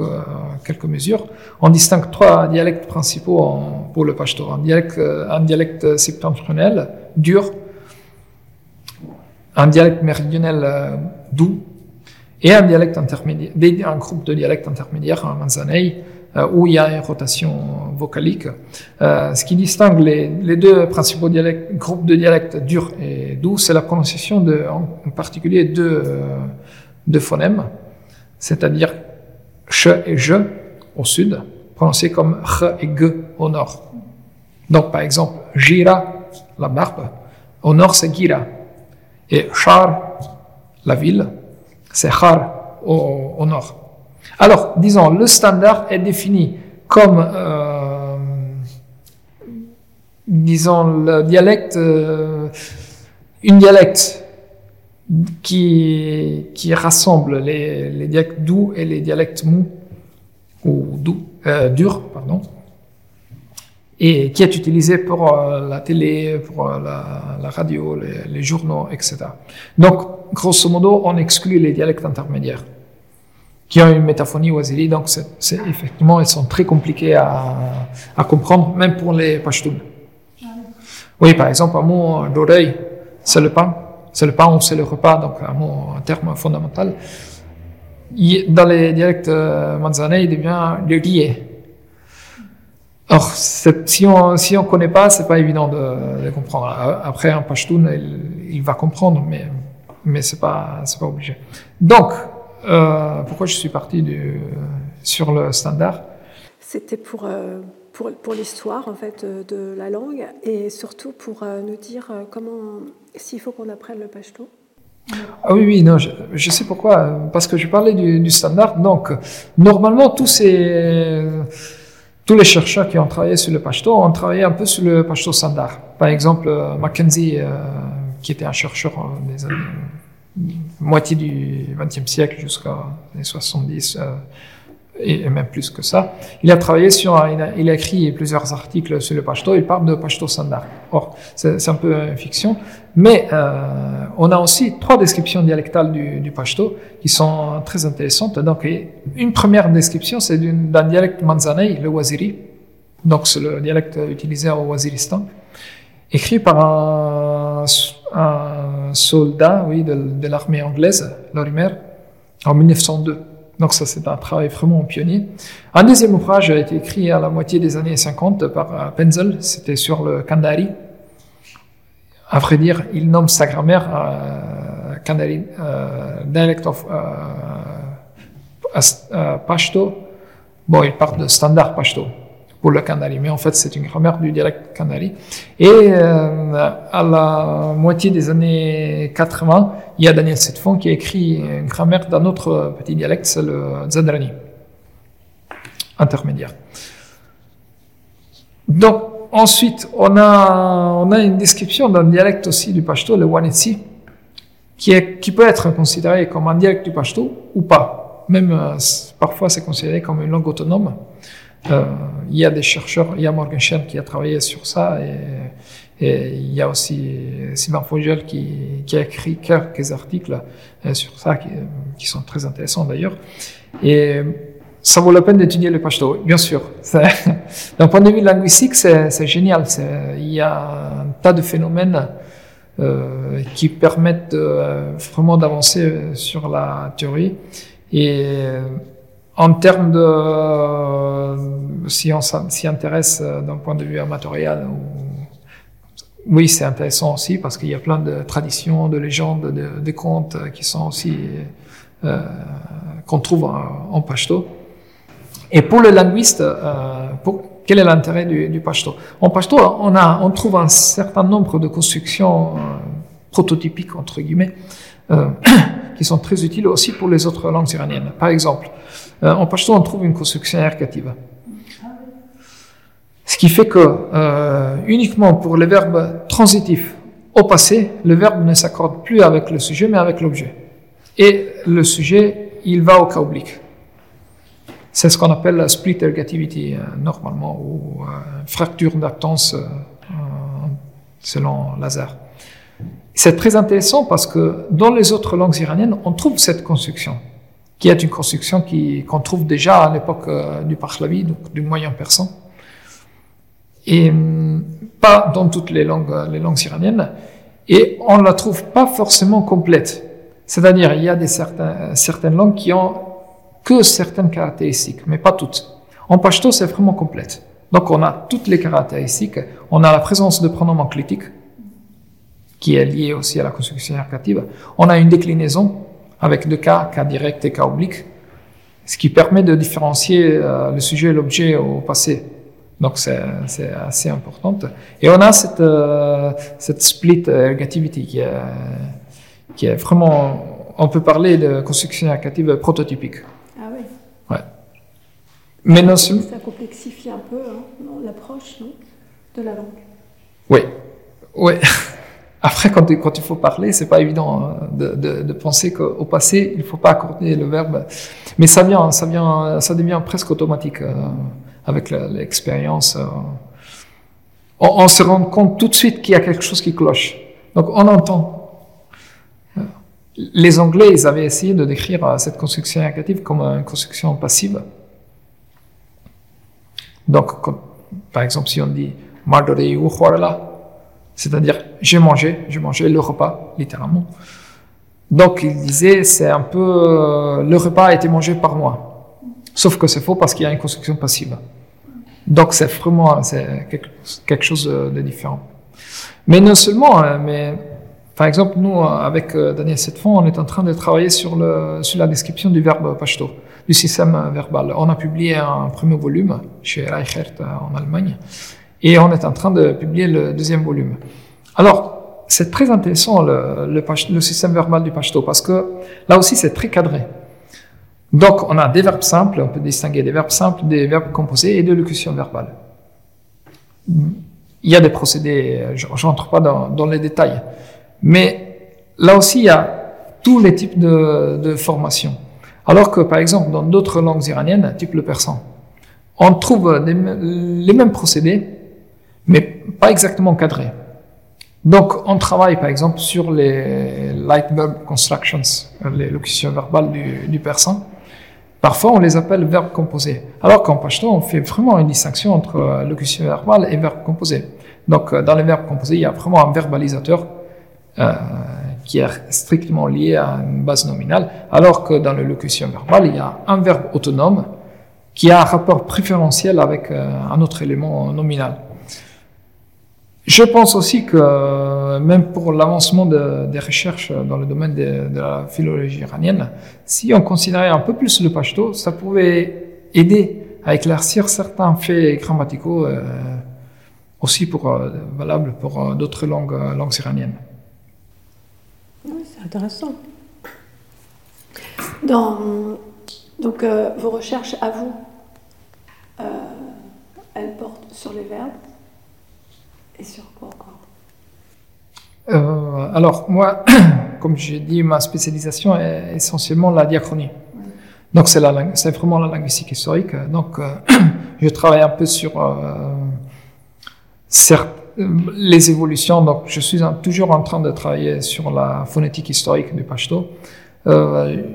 quelques mesures. On distingue trois dialectes principaux pour le pashto. Un dialecte, un dialecte septentrional, dur, un dialecte méridional doux, et un dialecte intermédiaire, un groupe de dialectes intermédiaires, un manzanei, où il y a une rotation vocalique. Euh, ce qui distingue les, deux principaux groupes de dialectes durs et doux, c'est la prononciation de, en, particulier deux, euh, deux phonèmes, c'est-à-dire ch et je au sud, prononcés comme ch et g au nord. Donc, par exemple, gira, la barbe, au nord c'est gira. Et char, la ville, c'est char au nord. Alors, disons, le standard est défini comme, euh, disons, le dialecte, euh, une dialecte qui, rassemble les, dialectes doux et les dialectes mous, ou euh, durs, pardon, et qui est utilisé pour la télé, pour la, radio, les journaux, etc. Donc, grosso modo, on exclut les dialectes intermédiaires qui ont une métaphonie waziri, donc c'est, effectivement, elles sont très compliquées à, comprendre, même pour les pashtuns. Oui, par exemple, un mot d'oreille, c'est le pain, c'est le pain ou c'est le repas, donc un mot, un terme fondamental. Dans les dialectes euh, manzanais, il devient le rier. Or, si on si on connaît pas, c'est pas évident de, comprendre. Après, un pashtun, il, il va comprendre, mais mais c'est pas pas obligé. Donc, euh, pourquoi je suis parti sur le standard? C'était pour, euh, pour, pour l'histoire en fait de la langue et surtout pour nous dire comment, s'il faut qu'on apprenne le pashto. Ah oui, oui, non, je, sais pourquoi. Parce que je parlais du, standard. Donc, normalement, tous ces, tous les chercheurs qui ont travaillé sur le pashto ont travaillé un peu sur le pashto standard. Par exemple, Mackenzie, qui était un chercheur des années moitié du XXe siècle jusqu'à les 70 euh, et, même plus que ça. Il a travaillé sur, il a, écrit plusieurs articles sur le pashto. Il parle de pashto standard. Or, c'est un peu une fiction, mais euh, on a aussi trois descriptions dialectales du, du pashto qui sont très intéressantes. Donc, une première description, c'est d'un dialecte manzanei, le waziri. Donc, c'est le dialecte utilisé au Waziristan écrit par un, soldat oui, de, l'armée anglaise, Lorimer, en 1902. Donc ça, c'est un travail vraiment pionnier. Un deuxième ouvrage a été écrit à la moitié des années 50 par euh, Penzel, c'était sur le Kandari. À vrai dire, il nomme sa grammaire euh, Kandari, euh, Dialect of euh, Pashto. Bon, il parle de standard Pashto pour le Canari, mais en fait c'est une grammaire du dialecte Canari. Et euh, à la moitié des années 80, il y a Daniel Setfon qui a écrit une grammaire d'un autre petit dialecte, c'est le Zadrani, intermédiaire. Donc ensuite, on a, on a une description d'un dialecte aussi du Pashto, le Wanetsi, qui, est, qui peut être considéré comme un dialecte du Pashto ou pas. Même euh, parfois c'est considéré comme une langue autonome. Euh, il y a des chercheurs, il y a Morgenstern qui a travaillé sur ça et, et il y a aussi Simon Fogel qui, qui, a écrit quelques articles euh, sur ça qui, qui sont très intéressants d'ailleurs. Et ça vaut la peine d'étudier le pashto, bien sûr. D'un point de vue linguistique, c'est génial. Il y a un tas de phénomènes euh, qui permettent de, vraiment d'avancer sur la théorie. Et en termes de, euh, si on s'y intéresse euh, d'un point de vue amatorial, oui, c'est intéressant aussi parce qu'il y a plein de traditions, de légendes, de, contes qui sont aussi euh, qu'on trouve en, en, pashto. Et pour le linguiste, euh, quel est l'intérêt du, du, pashto? En pashto, on, a, on trouve un certain nombre de constructions euh, prototypiques entre guillemets qui sont très utiles aussi pour les autres langues iraniennes. Par exemple, euh, en pashto, on trouve une construction ergative. Ce qui fait que euh, uniquement pour les verbes transitifs au passé, le verbe ne s'accorde plus avec le sujet, mais avec l'objet. Et le sujet, il va au cas oblique. C'est ce qu'on appelle la split ergativity, euh, normalement, ou fracture d'actance selon Lazare. C'est très intéressant parce que dans les autres langues iraniennes, on trouve cette construction qui est une construction qu'on trouve déjà à l'époque euh, du Pahlavi, donc du moyen persan, et hum, pas dans toutes les langues, euh, les langues iraniennes, et on la trouve pas forcément complète. C'est-à-dire, il y a des certains, certaines langues qui ont que certaines caractéristiques, mais pas toutes. En pashto, c'est vraiment complète. Donc, on a toutes les caractéristiques. On a la présence de pronoms enclitiques, qui est liée aussi à la construction ergative. On a une déclinaison avec deux cas, cas direct et cas oblique, ce qui permet de différencier euh, le sujet et l'objet au passé. Donc c'est assez important. Et on a cette, euh, cette split ergativity qui est, qui est vraiment, on peut parler de construction ergative prototypique. Ah oui. Ouais. Mais non Ça complexifie un peu hein, l'approche de la langue. Oui. Oui. Après, quand, il faut parler, c'est pas évident hein, de, penser qu'au passé, il faut pas accorder le verbe. Mais ça vient, ça vient, ça devient presque automatique euh, avec l'expérience. Euh. On, se rend compte tout de suite qu'il y a quelque chose qui cloche. Donc, on entend. Les Anglais, ils avaient essayé de décrire euh, cette construction négative comme une construction passive. Donc, par exemple, si on dit c'est-à-dire, j'ai mangé, j'ai mangé le repas, littéralement. Donc, il disait, c'est un peu, euh, le repas a été mangé par moi. Sauf que c'est faux parce qu'il y a une construction passive. Donc, c'est vraiment, c'est quelque, chose de différent. Mais non seulement, hein, mais Par exemple, nous, avec Daniel Setfond, on est en train de travailler sur, la description du verbe pashto, du système verbal. On a publié un premier volume chez Reichert en Allemagne et on est en train de publier le deuxième volume. Alors, c'est très intéressant le, système verbal du pashto parce que là aussi c'est très cadré. Donc, on a des verbes simples, on peut distinguer des verbes simples, des verbes composés et de locutions verbales. Il y a des procédés, je rentre pas dans, les détails, mais là aussi il y a tous les types de, de formations. Alors que, par exemple, dans d'autres langues iraniennes, type le persan, on trouve les mêmes procédés, pas exactement cadrés. Donc, on travaille, par exemple, sur les light verb constructions, les locutions verbales du, du persan. Parfois, on les appelle verbes composés. Alors qu'en pashto, on fait vraiment une distinction entre locution verbale et verbe composé. Donc, dans les verbes composés, il y a vraiment un verbalisateur euh, qui est strictement lié à une base nominale, alors que dans l'élocution verbale, il y a un verbe autonome qui a un rapport préférentiel avec euh, un autre élément nominal. Je pense aussi que euh, même pour l'avancement de, des recherches dans le domaine de, la philologie iranienne, si on considérait un peu plus le pashto, ça pouvait aider à éclaircir certains faits grammaticaux euh, aussi pour, euh, valables pour d'autres langues, langues iraniennes. c'est intéressant. Donc vos recherches à vous, elles portent sur les verbes? Sur quoi encore? Euh, Alors, moi, comme j'ai dit, ma spécialisation est essentiellement la diachronie. Donc, c'est, la, c'est vraiment la linguistique historique. Donc, euh, je travaille un peu sur euh, certes, les évolutions. Donc, je suis toujours en train de travailler sur la phonétique historique du pashto.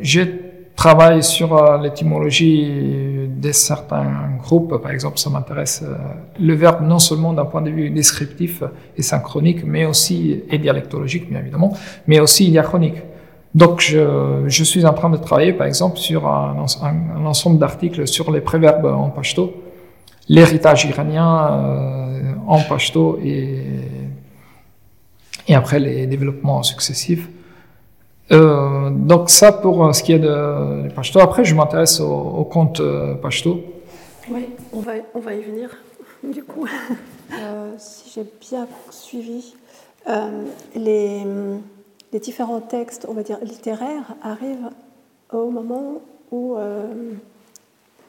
J'ai travaille sur l'étymologie de certains groupes. Par exemple, ça m'intéresse euh, le verbe non seulement d'un point de vue descriptif et synchronique, mais aussi, et dialectologique bien évidemment, mais aussi diachronique. Donc, je, je suis en train de travailler, par exemple, sur un, ensemble d'articles sur les préverbes en pashto, l'héritage iranien euh, en pashto et, et après les développements successifs. Euh, donc ça pour euh, ce qui est de, de Pashto. Après, je m'intéresse au, au compte euh, Pashto. Oui, on va, on va y venir, du coup. Euh, si j'ai bien suivi, euh, les, les, différents textes, on va dire, littéraires arrivent au moment où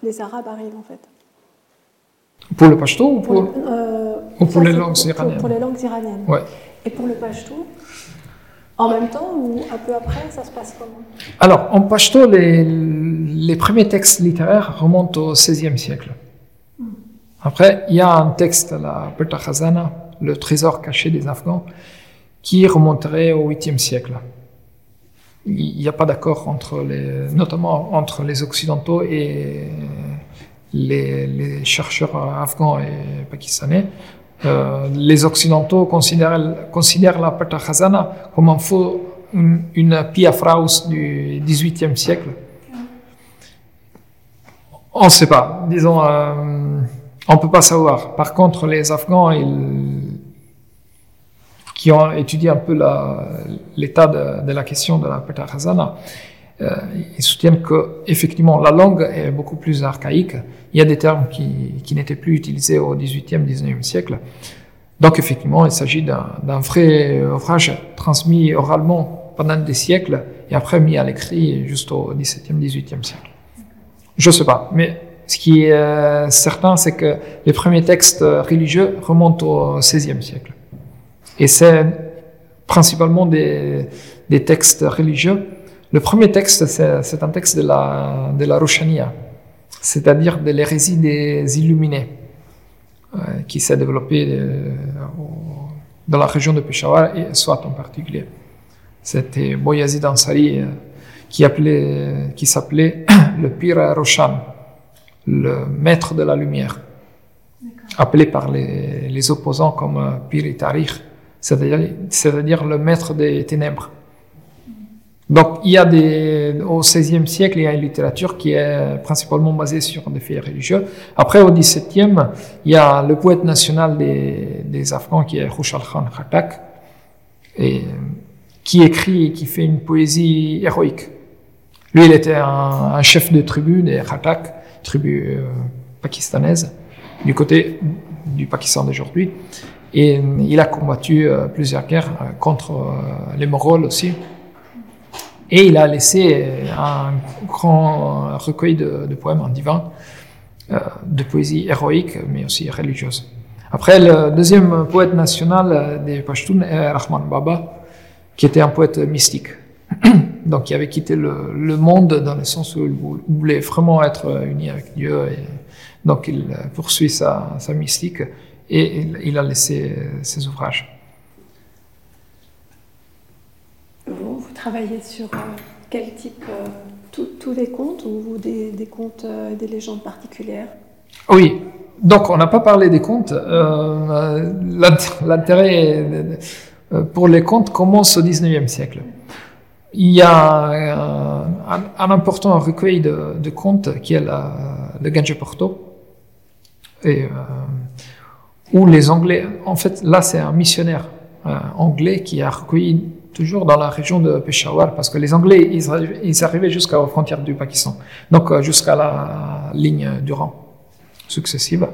les Arabes arrivent, en fait. Pour le Pashto ou pour, pour, ou pour les langues iraniennes pour, pour, les langues iraniennes. Ouais. Et pour le Pashto en même temps ou un peu après, ça se passe comment? Alors, en pashto, les, les, premiers textes littéraires remontent au XVIe siècle. Mm. Après, il y a un texte, la Khazana, le trésor caché des Afghans, qui remonterait au 8e siècle. Il n'y a pas d'accord entre les, notamment entre les Occidentaux et les, les chercheurs afghans et pakistanais. Euh, les Occidentaux considèrent, la Peta Khazana comme un faux, une, une du XVIIIe siècle. On ne sait pas, disons, euh, on peut pas savoir. Par contre, les Afghans, qui ont étudié un peu l'état de, la question de la Peta Khazana, ils soutiennent que effectivement la langue est beaucoup plus archaïque. Il y a des termes qui, n'étaient plus utilisés au XVIIIe, XIXe siècle. Donc effectivement, il s'agit d'un vrai ouvrage transmis oralement pendant des siècles et après mis à l'écrit juste au XVIIe, XVIIIe siècle. Je sais pas, mais ce qui est euh, certain, c'est que les premiers textes religieux remontent au XVIe siècle. Et c'est principalement des textes religieux le premier texte, c'est un texte de la, de la Roshania, c'est-à-dire de l'hérésie des Illuminés, euh, qui s'est développée euh, dans la région de Peshawar et Swat en particulier. C'était Boyazid Ansari euh, qui, appelait, qui s'appelait le Pir Roshan, le maître de la lumière, appelé par les, les opposants comme Pir Tariq, c'est-à-dire le maître des ténèbres. Donc, il y a au XVIe siècle, il y a une littérature qui est principalement basée sur des faits religieux. Après, au XVIIe, il y a le poète national des, Afghans qui est Khushal Khan Khatak. Et qui écrit et qui fait une poésie héroïque. Lui, il était un, chef de tribu des Khatak, tribu euh, pakistanaise, du côté du Pakistan d'aujourd'hui. Et euh, il a combattu euh, plusieurs guerres contre les Mongols aussi. Et il a laissé un grand recueil de, poèmes en divin, de poésie héroïque, mais aussi religieuse. Après, le deuxième poète national des Pashtuns est Rahman Baba, qui était un poète mystique. Donc, il avait quitté le, monde dans le sens où il voulait vraiment être uni avec Dieu. Donc, il poursuit sa, mystique et il, a laissé ses ouvrages. Vous, vous travaillez sur euh, quel type euh, Tous les contes ou des, contes, euh, des légendes particulières? Oui, donc on n'a pas parlé des contes. L'intérêt pour les contes commence au 19e siècle. Il y a un, important recueil de, contes qui est le Gange Porto, et, où les Anglais, en fait, là c'est un missionnaire anglais qui a recueilli toujours dans la région de Peshawar, parce que les Anglais, ils, arrivaient jusqu'aux frontières du Pakistan, donc jusqu'à la ligne du rang successive.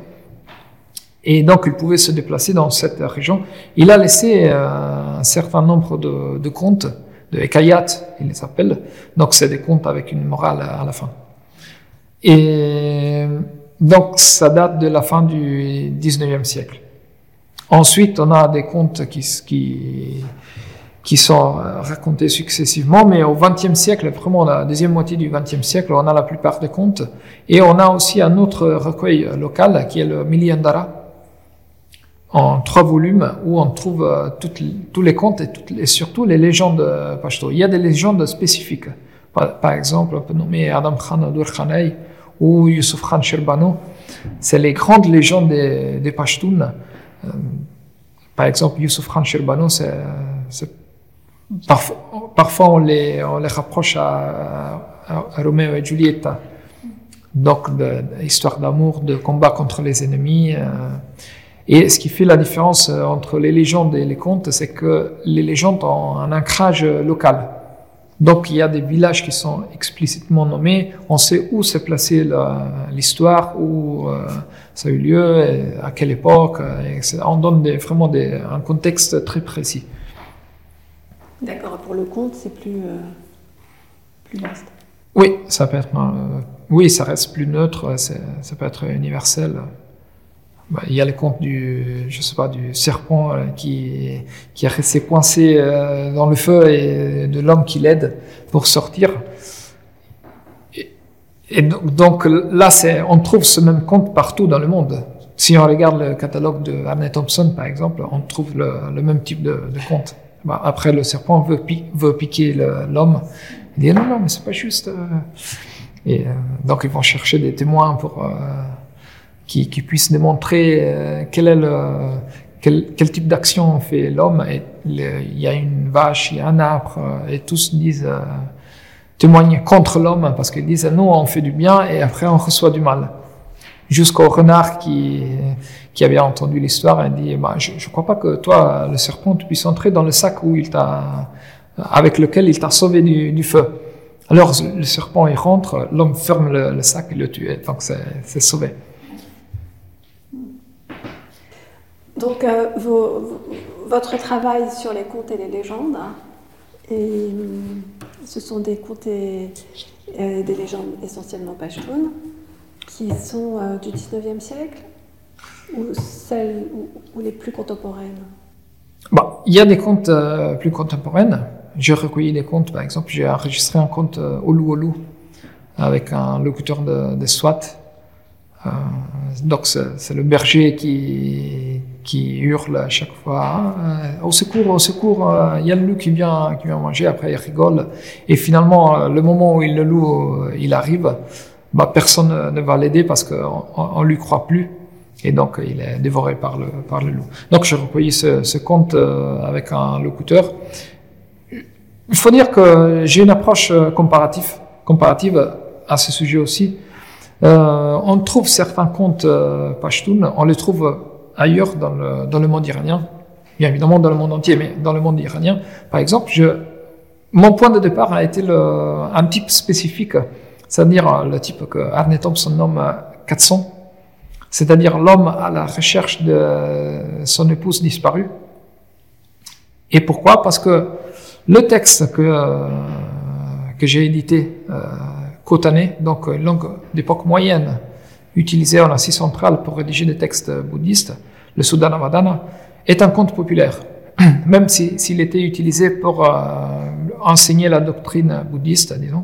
Et donc, il pouvait se déplacer dans cette région. Il a laissé un certain nombre de, contes de Ekayat, il les appelle. Donc c'est des contes avec une morale à la fin. Et donc ça date de la fin du 19e siècle. Ensuite, on a des contes qui, qui sont racontés successivement, mais au 20e siècle, vraiment la deuxième moitié du 20e siècle, on a la plupart des contes. Et on a aussi un autre recueil local qui est le Miliandara, en trois volumes où on trouve euh, tous les contes et, surtout les légendes euh, pashto. Il y a des légendes spécifiques. Par, exemple, on peut nommer Adam Khan Adur Khanay ou Yusuf Khan Sherbano. C'est les grandes légendes des, des Pashtuns. Euh, par exemple, Yusuf Khan Sherbano, c'est, parfois, on, les, rapproche à, à, Roméo et Julieta. Donc, histoire d'amour, de combat contre les ennemis. Et ce qui fait la différence euh, entre les légendes et les contes, c'est que les légendes ont un ancrage local. Donc il y a des villages qui sont explicitement nommés, on sait où s'est placée l'histoire, où euh, ça a eu lieu, à quelle époque. On donne vraiment un contexte très précis. D'accord, pour le conte, c'est plus, euh, plus vaste. Oui, ça peut être, oui, ça reste plus neutre, ça peut être universel. Bah, il y a le conte du, je sais pas, du serpent euh, qui, qui est resté coincé euh, dans le feu et de l'homme qui l'aide pour sortir. Et, donc, là, on trouve ce même conte partout dans le monde. Si on regarde le catalogue de Arne Thompson, par exemple, on trouve le, même type de, de conte. Bah, après, le serpent veut, piquer l'homme. Il dit non, non, mais c'est pas juste. Euh. Et donc, ils vont chercher des témoins pour qui, qui puisse démontrer euh, quel quel, type d'action fait l'homme. Il y a une vache, il y a un arbre, euh, et tous disent euh, témoignent contre l'homme parce qu'ils disent nous on fait du bien et après on reçoit du mal. Jusqu'au renard qui qui avait entendu l'histoire et dit bah, je, je crois pas que toi le serpent tu puisses entrer dans le sac il avec lequel il t'a sauvé du, feu. Alors le serpent il rentre, l'homme ferme le, sac et le tue, donc c'est sauvé. Donc, euh, votre travail sur les contes et les légendes, et, euh, ce sont des contes et, euh, des légendes essentiellement pashtunes, qui sont du 19e siècle ou celles ou, les plus contemporaines? Bah, Il y a des contes plus contemporaines. J'ai recueilli des contes, par exemple, j'ai enregistré un conte Olu Olu avec un locuteur de, SWAT. donc, c'est le berger qui qui hurle à chaque fois euh, au secours, au secours, euh, il y a le loup qui vient, qui vient manger. Après, il rigole. Et finalement, euh, le moment où il, le loup il arrive, bah, personne ne va l'aider parce qu'on on, lui croit plus. Et donc, il est dévoré par le, par le loup. Donc, j'ai recueilli ce, ce conte avec un locuteur. Il faut dire que j'ai une approche comparative, comparative à ce sujet aussi. Euh, on trouve certains contes euh, on les trouve ailleurs dans le, dans le monde iranien. bien évidemment dans le monde entier, mais dans le monde iranien, par exemple, je, mon point de départ a été un type spécifique, c'est-à-dire le type que Arne Thompson nomme 400, c'est-à-dire l'homme à la recherche de son épouse disparue. Et pourquoi? Parce que le texte que, que j'ai édité, euh, donc une langue d'époque moyenne, utilisée en Asie centrale pour rédiger des textes bouddhistes, le Sudhanavadana, est un conte populaire, même s'il était utilisé pour euh, enseigner la doctrine bouddhiste, disons.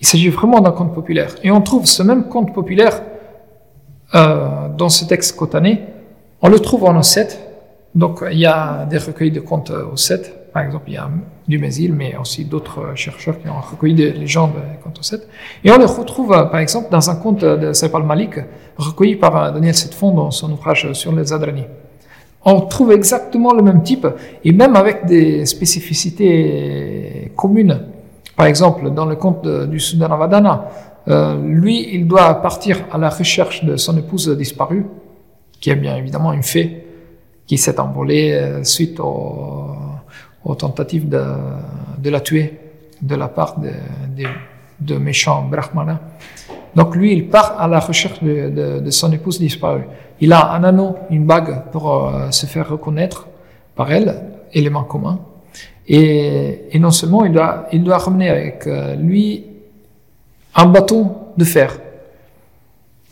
Il s'agit vraiment d'un conte populaire. Et on trouve ce même conte populaire euh, dans ce texte Kotané. On le trouve en Osset. Donc il y a des recueils de contes Osset. Par exemple, il y a du Mésil, mais aussi d'autres chercheurs qui ont recueilli des légendes des contes Osset. Et on les retrouve, par exemple, dans un conte de Sepal Malik, recueilli par Daniel Setfond dans son ouvrage sur les Adranis on trouve exactement le même type, et même avec des spécificités communes. Par exemple, dans le conte du Sudanavadana, euh, lui, il doit partir à la recherche de son épouse disparue, qui est bien évidemment une fée, qui s'est envolée euh, suite aux, tentatives de, la tuer de la part de, méchants brahmanas. Donc lui, il part à la recherche de, de, son épouse disparue. Il a un anneau, une bague pour euh, se faire reconnaître par elle, élément commun. Et, et, non seulement il doit, il doit ramener avec euh, lui un bâton de fer.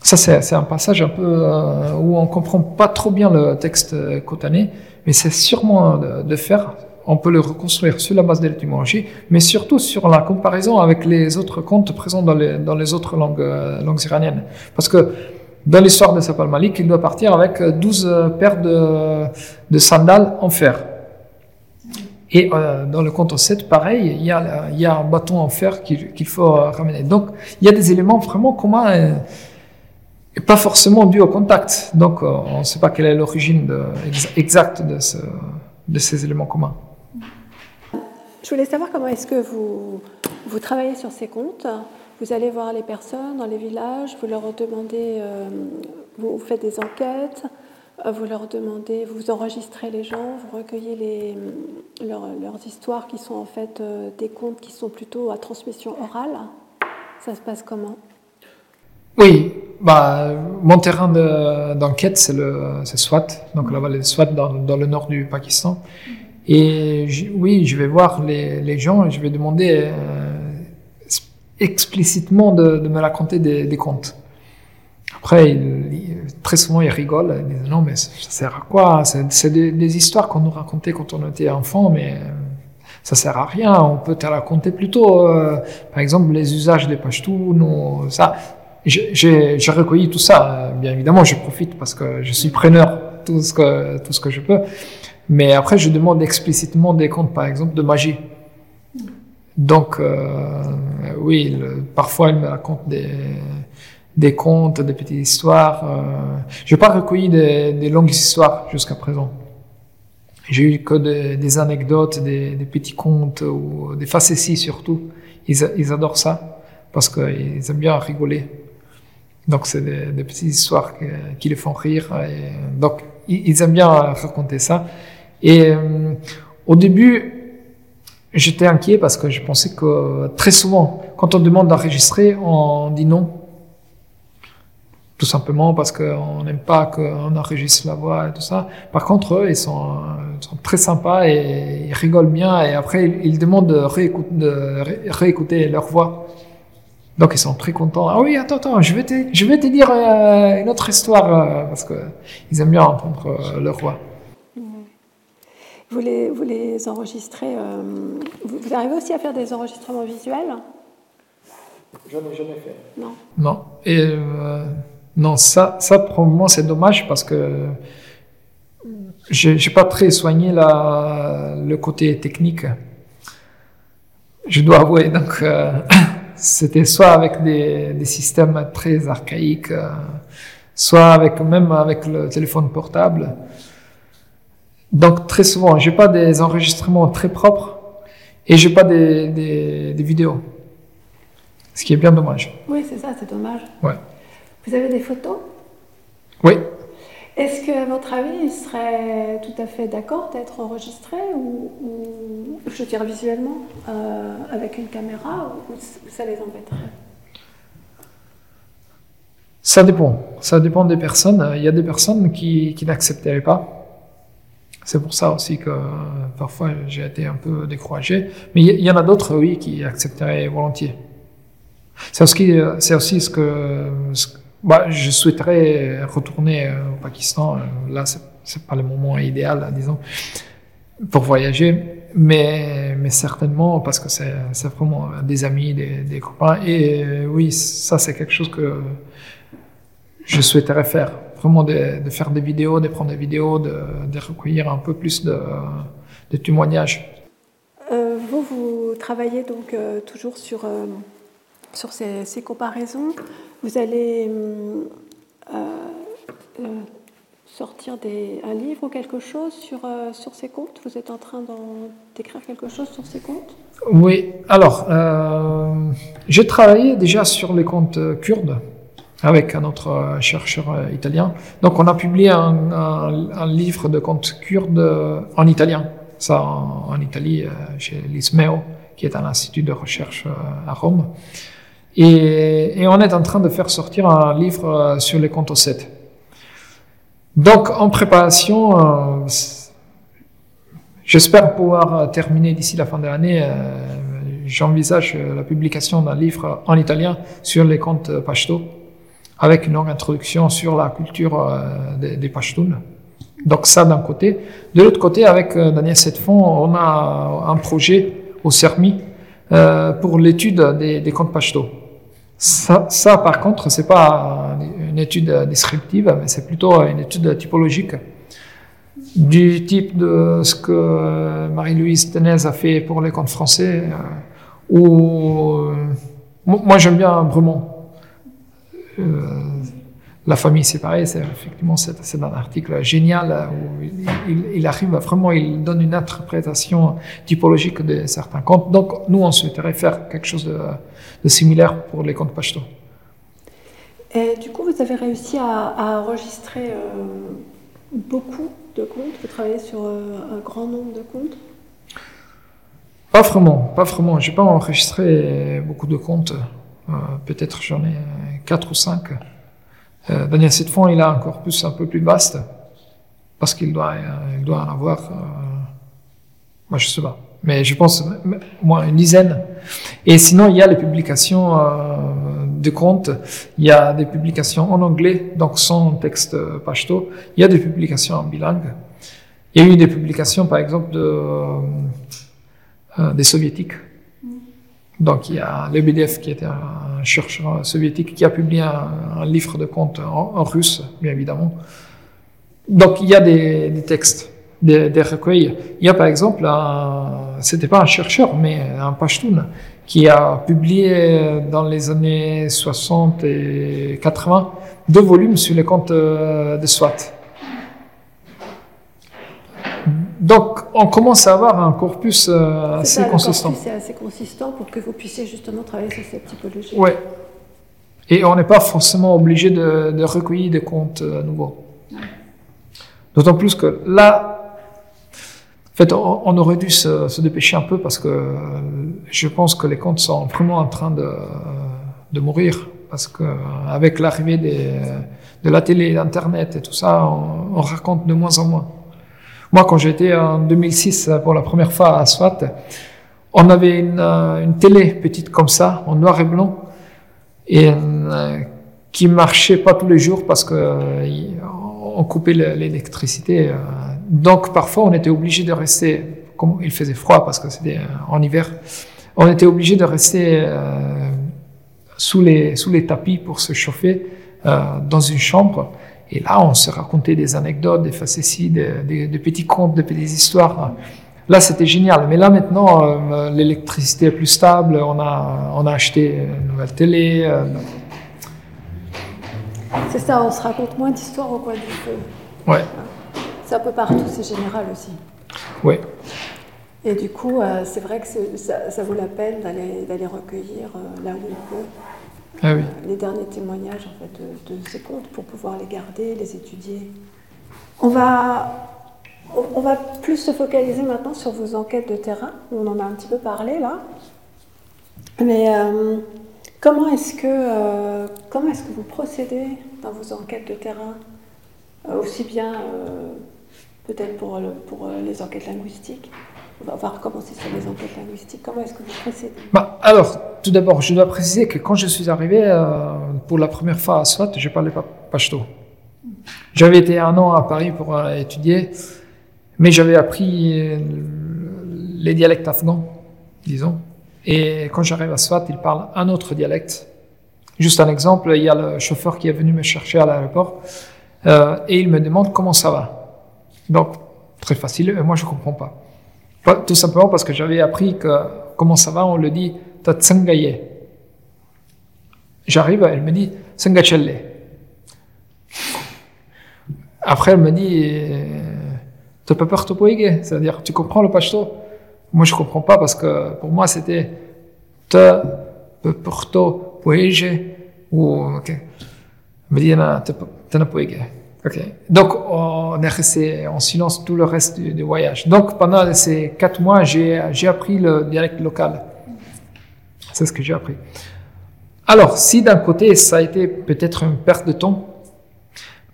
Ça, c'est un passage un peu euh, où on comprend pas trop bien le texte cotané, mais c'est sûrement de, de fer on peut le reconstruire sur la base de l'étymologie, mais surtout sur la comparaison avec les autres contes présents dans les, dans les autres langues, euh, langues iraniennes. Parce que dans l'histoire de Sapal Malik, il doit partir avec 12 paires de, de sandales en fer. Et euh, dans le conte 7, pareil, il y a, un bâton en fer qu'il faut ramener. Donc, il y a des éléments vraiment communs et, et pas forcément dus au contact. Donc, euh, on ne sait pas quelle est l'origine exacte de, ce, de ces éléments communs. Je voulais savoir comment est-ce que vous, vous travaillez sur ces comptes. Vous allez voir les personnes dans les villages, vous leur demandez, euh, vous faites des enquêtes, euh, vous leur demandez, vous enregistrez les gens, vous recueillez leurs histoires qui sont en fait euh, des contes qui sont plutôt à transmission orale. Ça se passe comment? Oui, bah, mon terrain d'enquête, c'est le Swat, donc la vallée de Swat dans, dans le nord du Pakistan. Et oui, je vais voir les, les, gens et je vais demander euh, explicitement de, me raconter des, des contes. Après, très souvent, ils rigolent. Ils disent non, mais ça, sert à quoi? C'est des, histoires qu'on nous racontait quand on était enfant, mais ça sert à rien. On peut te raconter plutôt, euh, par exemple, les usages des Pashtuns, ça. J'ai recueilli tout ça. Bien évidemment, je profite parce que je suis preneur tout ce que tout ce que je peux. Mais après, je demande explicitement des contes, par exemple, de magie. Donc, euh, oui, parfois, il me raconte des, des contes, des petites histoires. Euh, je n'ai pas recueilli des, longues histoires jusqu'à présent. J'ai eu que des, anecdotes, des, petits contes ou des facéties surtout. Ils, adorent ça parce qu'ils aiment bien rigoler. Donc, c'est des, petites histoires qui, les font rire. Donc, ils aiment bien raconter ça. Et euh, au début, j'étais inquiet parce que je pensais que très souvent, quand on demande d'enregistrer, on dit non. Tout simplement parce qu'on n'aime pas qu'on enregistre la voix et tout ça. Par contre, eux, ils sont, sont très sympas et ils rigolent bien. Et après, ils, demandent de, réécouter, de réécouter leur voix. Donc ils sont très contents. Ah oui, attends, attends, je vais te, je vais te dire euh, une autre histoire euh, parce que ils aiment bien entendre euh, leur voix. Vous les, vous les enregistrez. Euh, vous, arrivez aussi à faire des enregistrements visuels? J'en ai jamais fait. Non. Non. Et euh, non, ça, ça pour moi, c'est dommage parce que je n'ai pas très soigné la, le côté technique. Je dois avouer. Donc, euh, c'était soit avec des, des, systèmes très archaïques, euh, soit avec même avec le téléphone portable. Donc très souvent, j'ai pas des enregistrements très propres et j'ai pas des, des, des, vidéos. Ce qui est bien dommage. Oui, c'est ça, c'est dommage. Ouais. Vous avez des photos? Oui. Est-ce qu'à votre avis, il serait tout à fait d'accord d'être enregistré ou, je veux dire visuellement, euh, avec une caméra, ou ça les embêterait? Ça dépend. Ça dépend des personnes. Il y a des personnes qui, qui n'accepteraient pas. C'est pour ça aussi que parfois j'ai été un peu découragé. Mais il y en a d'autres, oui, qui accepteraient volontiers. C'est aussi, c'est aussi ce que, bah, je souhaiterais retourner euh, au Pakistan. Euh, là, c'est, c'est pas le moment idéal, disons, pour voyager, mais, mais certainement parce que c'est, vraiment des amis, des, copains. Et euh, oui, ça, c'est quelque chose que je souhaiterais faire. Vraiment de, faire des vidéos, de prendre des vidéos, de, recueillir un peu plus de, témoignages. Vous, vous travaillez donc toujours sur, sur ces, comparaisons. Vous allez sortir des, un livre ou quelque chose sur, sur ces comptes Vous êtes en train d'écrire quelque chose sur ces comptes Oui, alors, j'ai travaillé déjà sur les comptes kurdes avec un autre chercheur italien. Donc on a publié un, livre de contes kurdes en italien, ça en, en Italie, chez l'ISMEO, qui est un institut de recherche à Rome. Et, on est en train de faire sortir un livre sur les contes ossètes. Donc en préparation, j'espère pouvoir terminer d'ici la fin de l'année. J'envisage la publication d'un livre en italien sur les contes pashto avec une longue introduction sur la culture euh, des, des Pashtuns. Donc ça d'un côté. De l'autre côté, avec euh, Daniel Setfond, on a un projet au CERMI euh, pour l'étude des, des contes Pashto. Ça, par contre, c'est pas une étude descriptive, mais c'est plutôt une étude typologique du type de ce que Marie-Louise Tenez a fait pour les contes français, euh, où moi j'aime bien Bremont. Euh, la famille séparée, c'est effectivement c'est un article génial où il, il, il, arrive vraiment, il donne une interprétation typologique de certains contes. Donc nous, on souhaiterait faire quelque chose de, de similaire pour les contes pashto. Et du coup, vous avez réussi à, à enregistrer euh, beaucoup de contes. Vous travaillez sur euh, un grand nombre de contes? Pas vraiment, pas vraiment. J'ai pas enregistré beaucoup de contes. Euh, peut-être j'en ai quatre ou cinq. Euh, Daniel Setfond, il a un corpus un peu plus vaste, parce qu'il doit, euh, il doit en avoir, euh, moi je sais pas, mais je pense au moins une dizaine. Et sinon, il y a les publications euh, de contes, il y a des publications en anglais, donc sans texte pashto, il y a des publications en bilingue. Il y a eu des publications, par exemple, de, des soviétiques. Donc il y a Lebedev qui était un chercheur soviétique qui a publié un, un livre de contes en, russe, bien évidemment. Donc il y a des, textes, des, recueils. Il y a par exemple, c'était pas un chercheur, mais un Pashtun qui a publié dans les années 60 et 80 deux volumes sur les contes de Swat. Donc, on commence à avoir un corpus euh, assez ça, consistant. C'est assez consistant pour que vous puissiez justement travailler sur cette typologie. Oui. Et on n'est pas forcément obligé de, de, recueillir des comptes euh, nouveaux. Ouais. D'autant plus que là, en fait, on, on aurait dû se, se, dépêcher un peu parce que euh, je pense que les comptes sont vraiment en train de, de mourir. Parce que euh, avec l'arrivée de la télé, d'Internet et tout ça, on, on raconte de moins en moins. Moi, quand j'étais en 2006 pour la première fois à Swat, on avait une, une, télé petite comme ça, en noir et blanc, et euh, qui marchait pas tous les jours parce que euh, on coupait l'électricité. Donc parfois, on était obligé de rester, comme il faisait froid parce que c'était en hiver, on était obligé de rester euh, sous les sous les tapis pour se chauffer dans une chambre. Et là, on se racontait des anecdotes, des facéties, des, des, des, petits contes, des petites histoires. Là, c'était génial. Mais là, maintenant, euh, l'électricité est plus stable. On a, on a acheté une nouvelle télé. Euh, c'est ça, on se raconte moins d'histoires au coin du feu. Ouais. C'est un peu partout, c'est général aussi. Oui. Et du coup, euh, c'est vrai que ça, ça, vaut la peine d'aller recueillir là où on peut. Ah les derniers témoignages en fait, de, ces contes pour pouvoir les garder, les étudier. On va, on va plus se focaliser maintenant sur vos enquêtes de terrain. On en a un petit peu parlé là. Mais euh, comment est-ce que, euh, est-ce que vous procédez dans vos enquêtes de terrain? Euh, Aussi bien peut-être pour, pour les enquêtes linguistiques? On va recommencer sur les enquêtes linguistiques. Comment est-ce que vous procédez bah, Alors, tout d'abord, je dois préciser que quand je suis arrivé pour la première fois à Swat, je parlais pas pashto. J'avais été un an à Paris pour étudier, mais j'avais appris les dialectes afghans, disons. Et quand j'arrive à Swat, il parle un autre dialecte. Juste un exemple, il y a le chauffeur qui est venu me chercher à l'aéroport euh, et il me demande comment ça va. Donc, très facile, et moi je comprends pas. Tout simplement parce que j'avais appris que comment ça va, on le dit Tatsangaye. J'arrive, elle me dit Sangachelle. Après, elle me dit T'as pas peur de C'est-à-dire, tu comprends le pashto moi, je comprends pas parce que pour moi, c'était te, porto, poege, ou, ok. Me dit, te ne Ok. Donc, on est resté en silence tout le reste du, voyage. Donc, pendant ces quatre mois, j'ai, appris le dialecte local. C'est ce que j'ai appris. Alors, si d'un côté, ça a été peut-être une perte de temps,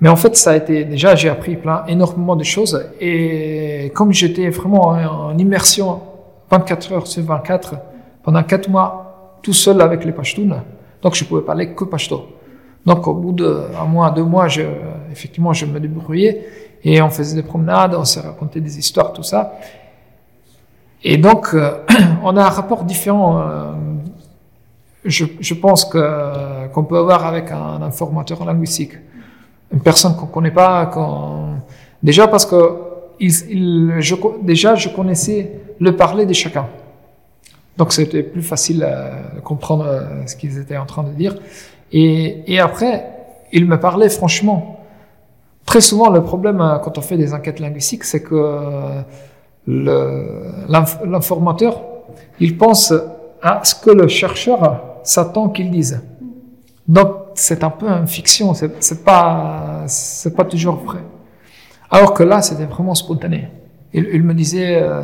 mais en fait, ça a été déjà, j'ai appris plein, énormément de choses. Et comme j'étais vraiment en, immersion 24 heures sur 24 pendant 4 mois tout seul avec les Pashtuns, donc je pouvais parler que Pashto. Donc au bout d'un mois, deux mois, je, effectivement, je me débrouillais et on faisait des promenades, on s'est raconté des histoires, tout ça. Et donc, euh, on a un rapport différent. Euh, je, pense que qu'on peut avoir avec un informateur linguistique une personne qu'on connaît pas. Déjà parce que je, déjà je connaissais le parler de chacun. Donc c'était plus facile à comprendre euh, ce qu'ils étaient en train de dire. Et, et après, il me parlait franchement. Très souvent, le problème euh, quand on fait des enquêtes linguistiques, c'est que euh, l'informateur, il pense à ce que le chercheur s'attend qu'il dise. Donc c'est un peu une fiction, c'est pas pas toujours vrai. Alors que là, c'était vraiment spontané. Il, me disait euh,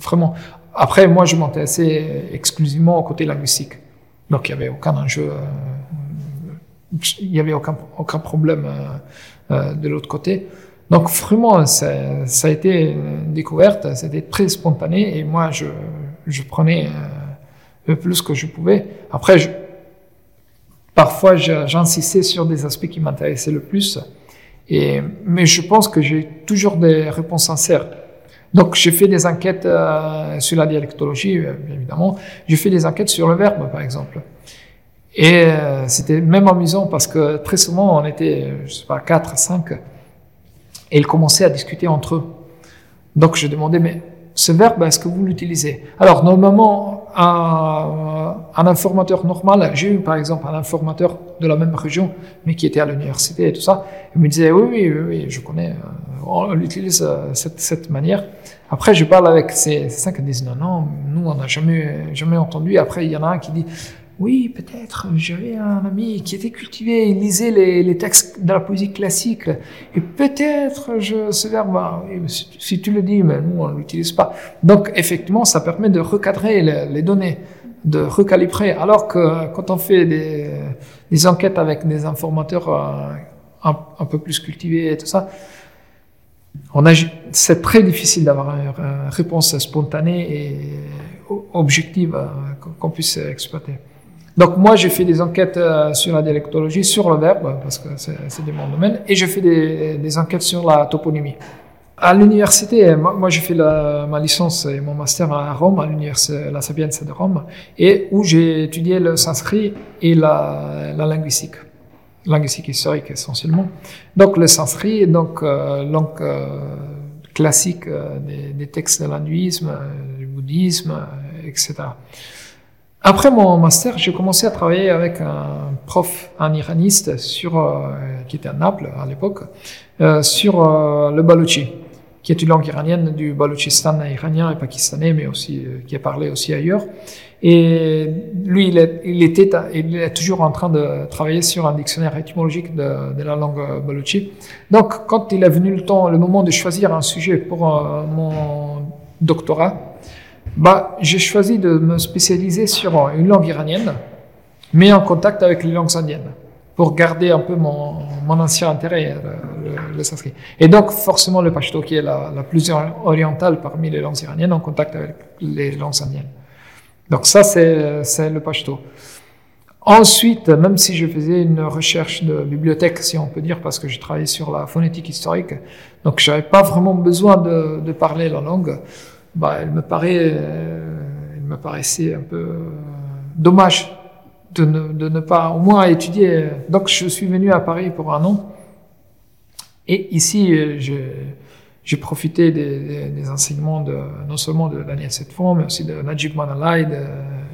vraiment. Après, moi, je m'intéressais exclusivement au côté linguistique, donc il n'y avait aucun enjeu, euh, il n'y avait aucun aucun problème de l'autre côté. Donc vraiment, ça, a été une découverte, c'était très spontané et moi, je, prenais le plus que je pouvais. Après, Parfois, j'insistais sur des aspects qui m'intéressaient le plus. Mais je pense que j'ai toujours des réponses sincères. Donc, j'ai fait des enquêtes euh, sur la dialectologie, euh, évidemment. J'ai fait des enquêtes sur le verbe, par exemple. Et euh, c'était même amusant parce que très souvent, on était, je sais pas, quatre, cinq, et ils commençaient à discuter entre eux. Donc, je demandais, mais ce verbe, est-ce que vous l'utilisez? Alors, normalement, un, un informateur normal, j'ai eu par exemple un informateur de la même région, mais qui était à l'université et tout ça, il me disait, oui, oui, oui, je connais, euh, on l'utilise euh, cette, cette manière. Après, je parle avec ces, ces cinq qui disent, non, non, nous, on n'a jamais, jamais entendu. Après, il y en a un qui dit, oui, peut-être. J'avais un ami qui était cultivé, il lisait les, les textes de la poésie classique. Et peut-être, je, ce verbe, si, tu le dis, mais nous, on ne l'utilise pas. Donc, effectivement, ça permet de recadrer les, données, de recalibrer. Alors que quand on fait des, des enquêtes avec des informateurs euh, un, peu plus cultivés et tout ça, c'est très difficile d'avoir une réponse spontanée et objective euh, qu'on puisse exploiter. Donc moi, j'ai fait des enquêtes euh, sur la dialectologie, sur le verbe, parce que c'est de mon domaine, et j'ai fait des, des, enquêtes sur la toponymie. À l'université, moi, j'ai fait la, ma licence et mon master à Rome, à l'université La Sapienza de Rome, et où j'ai étudié le sanskrit et la, la linguistique, linguistique historique essentiellement. Donc le sanskrit, donc euh, langue euh, classique euh, des, des, textes de l'hindouisme, du bouddhisme, etc. Après mon master, j'ai commencé à travailler avec un prof, un iraniste, euh, qui était à Naples à l'époque, euh, sur euh, le balochi, qui est une langue iranienne du Balochistan iranien et pakistanais, mais aussi qui est parlé aussi ailleurs. Et lui, il est, était, il est toujours en train de travailler sur un dictionnaire étymologique de, la langue balochi. Donc, quand il est venu le temps, le moment de choisir un sujet pour mon doctorat, bah, j'ai choisi de me spécialiser sur une langue iranienne, mais en contact avec les langues indiennes, pour garder un peu mon, ancien intérêt, le, le, sanskrit. Et donc, forcément, le pashto, qui est la, plus orientale parmi les langues iraniennes, en contact avec les langues indiennes. Donc ça, c'est le pashto. Ensuite, même si je faisais une recherche de bibliothèque, si on peut dire, parce que je travaillais sur la phonétique historique, donc j'avais pas vraiment besoin de, parler la langue, bah, paraît, elle me paraissait un peu dommage de ne, pas au moins étudier. Donc je suis venu à Paris pour un an. Et ici, je, j'ai profité des, enseignements non seulement de Daniel Setfon, mais aussi de Najib Manalai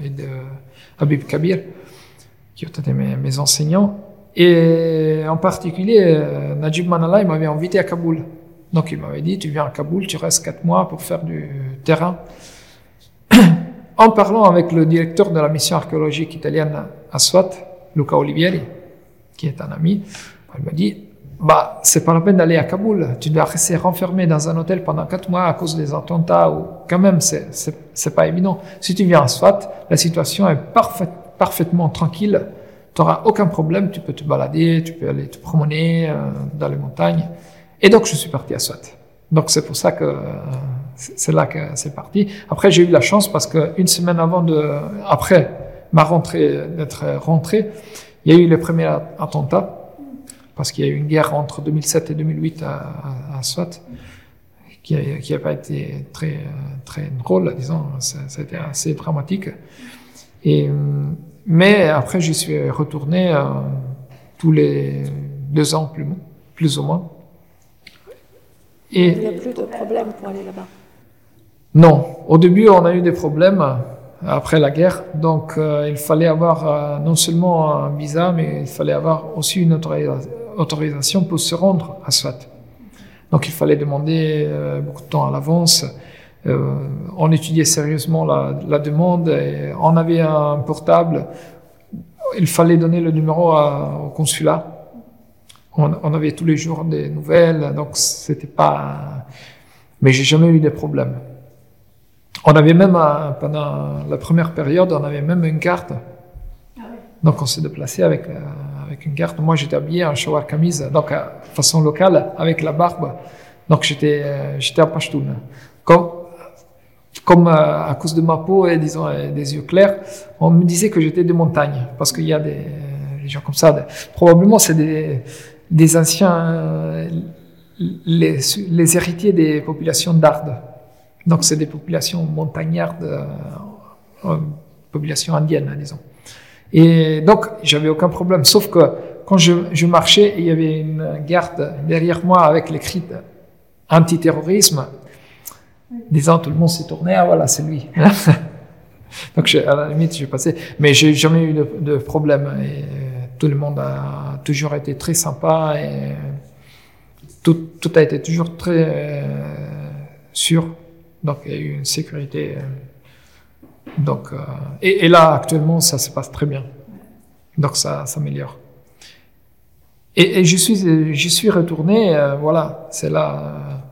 et de Habib Kabir, qui ont été mes, mes enseignants. Et en particulier, euh, Najib Manalai m'avait invité à Kaboul. Donc il m'avait dit, tu viens à Kaboul, tu restes quatre mois pour faire du terrain. en parlant avec le directeur de la mission archéologique italienne à Swat, Luca Olivieri, qui est un ami, il m'a dit, bah, c'est pas la peine d'aller à Kaboul. Tu dois rester renfermé dans un hôtel pendant quatre mois à cause des attentats ou quand même, c'est, pas évident. Si tu viens à Swat, la situation est parfait, parfaitement tranquille. Tu n'auras aucun problème. Tu peux te balader, tu peux aller te promener euh, dans les montagnes. Et donc, je suis parti à Swat. Donc, c'est pour ça que c'est là que c'est parti. Après, j'ai eu la chance parce que une semaine avant de, après ma rentrée, d'être rentré, il y a eu les premiers attentats parce qu'il y a eu une guerre entre 2007 et 2008 à, à, à qui n'a pas été très, très drôle, disons, ça, été assez dramatique. Et, mais après, j'y suis retourné euh, tous les deux ans, plus, plus ou moins. Et, Il n'y a plus de problème pour aller là-bas Non. Au début, on a eu des problèmes après la guerre. Donc, euh, il fallait avoir euh, non seulement un visa, mais il fallait avoir aussi une autorisation autorisation pour se rendre à Swat. Donc il fallait demander euh, beaucoup de temps à l'avance. Euh, on étudiait sérieusement la, la, demande. Et on avait un portable. Il fallait donner le numéro à, au consulat. On, on, avait tous les jours des nouvelles, donc c'était pas. Mais j'ai jamais eu de problèmes. On avait même euh, pendant la première période, on avait même une carte. Ah donc on s'est déplacé avec euh, avec une carte. Moi, j'étais habillé en shawar camise, donc à façon locale, avec la barbe. Donc j'étais, euh, j'étais à Pashtun. Comme, comme euh, à cause de ma peau et disons des yeux clairs, on me disait que j'étais de montagne, parce qu'il y a des, des gens comme ça. probablement, c'est des, des anciens, les, les héritiers des populations d'Ardes. Donc c'est des populations montagnardes, euh, populations indiennes, disons. Et donc, j'avais aucun problème. Sauf que quand je, je, marchais, il y avait une garde derrière moi avec les cris antiterrorisme. Disant, tout le monde s'est tourné, ah voilà, c'est lui. donc, à la limite, j'ai passé. Mais j'ai jamais eu de, problème. Et tout le monde a toujours été très sympa et tout, a été toujours très euh, sûr. Donc, il y a eu une sécurité. Euh, donc, euh, et, là, actuellement, ça se passe très bien. Donc, ça s'améliore. Et, je suis, retourné, voilà, c'est là,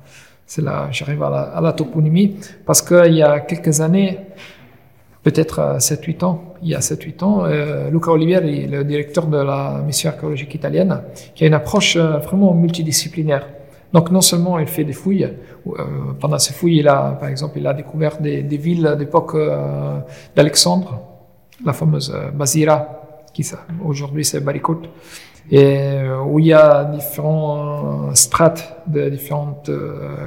c'est là, j'arrive à la, toponymie, parce qu'il y a quelques années, peut-être 7-8 ans, il y a 7-8 ans, euh, Luca Olivieri, le directeur de la mission archéologique italienne, qui a une approche euh, vraiment multidisciplinaire. Donc non seulement il fait des fouilles, euh, pendant ces fouilles, il a, par exemple, il a découvert des, des villes d'époque euh, d'Alexandre, la fameuse euh, Basira, qui aujourd'hui c'est Barikot, et où il y a différents strates de différentes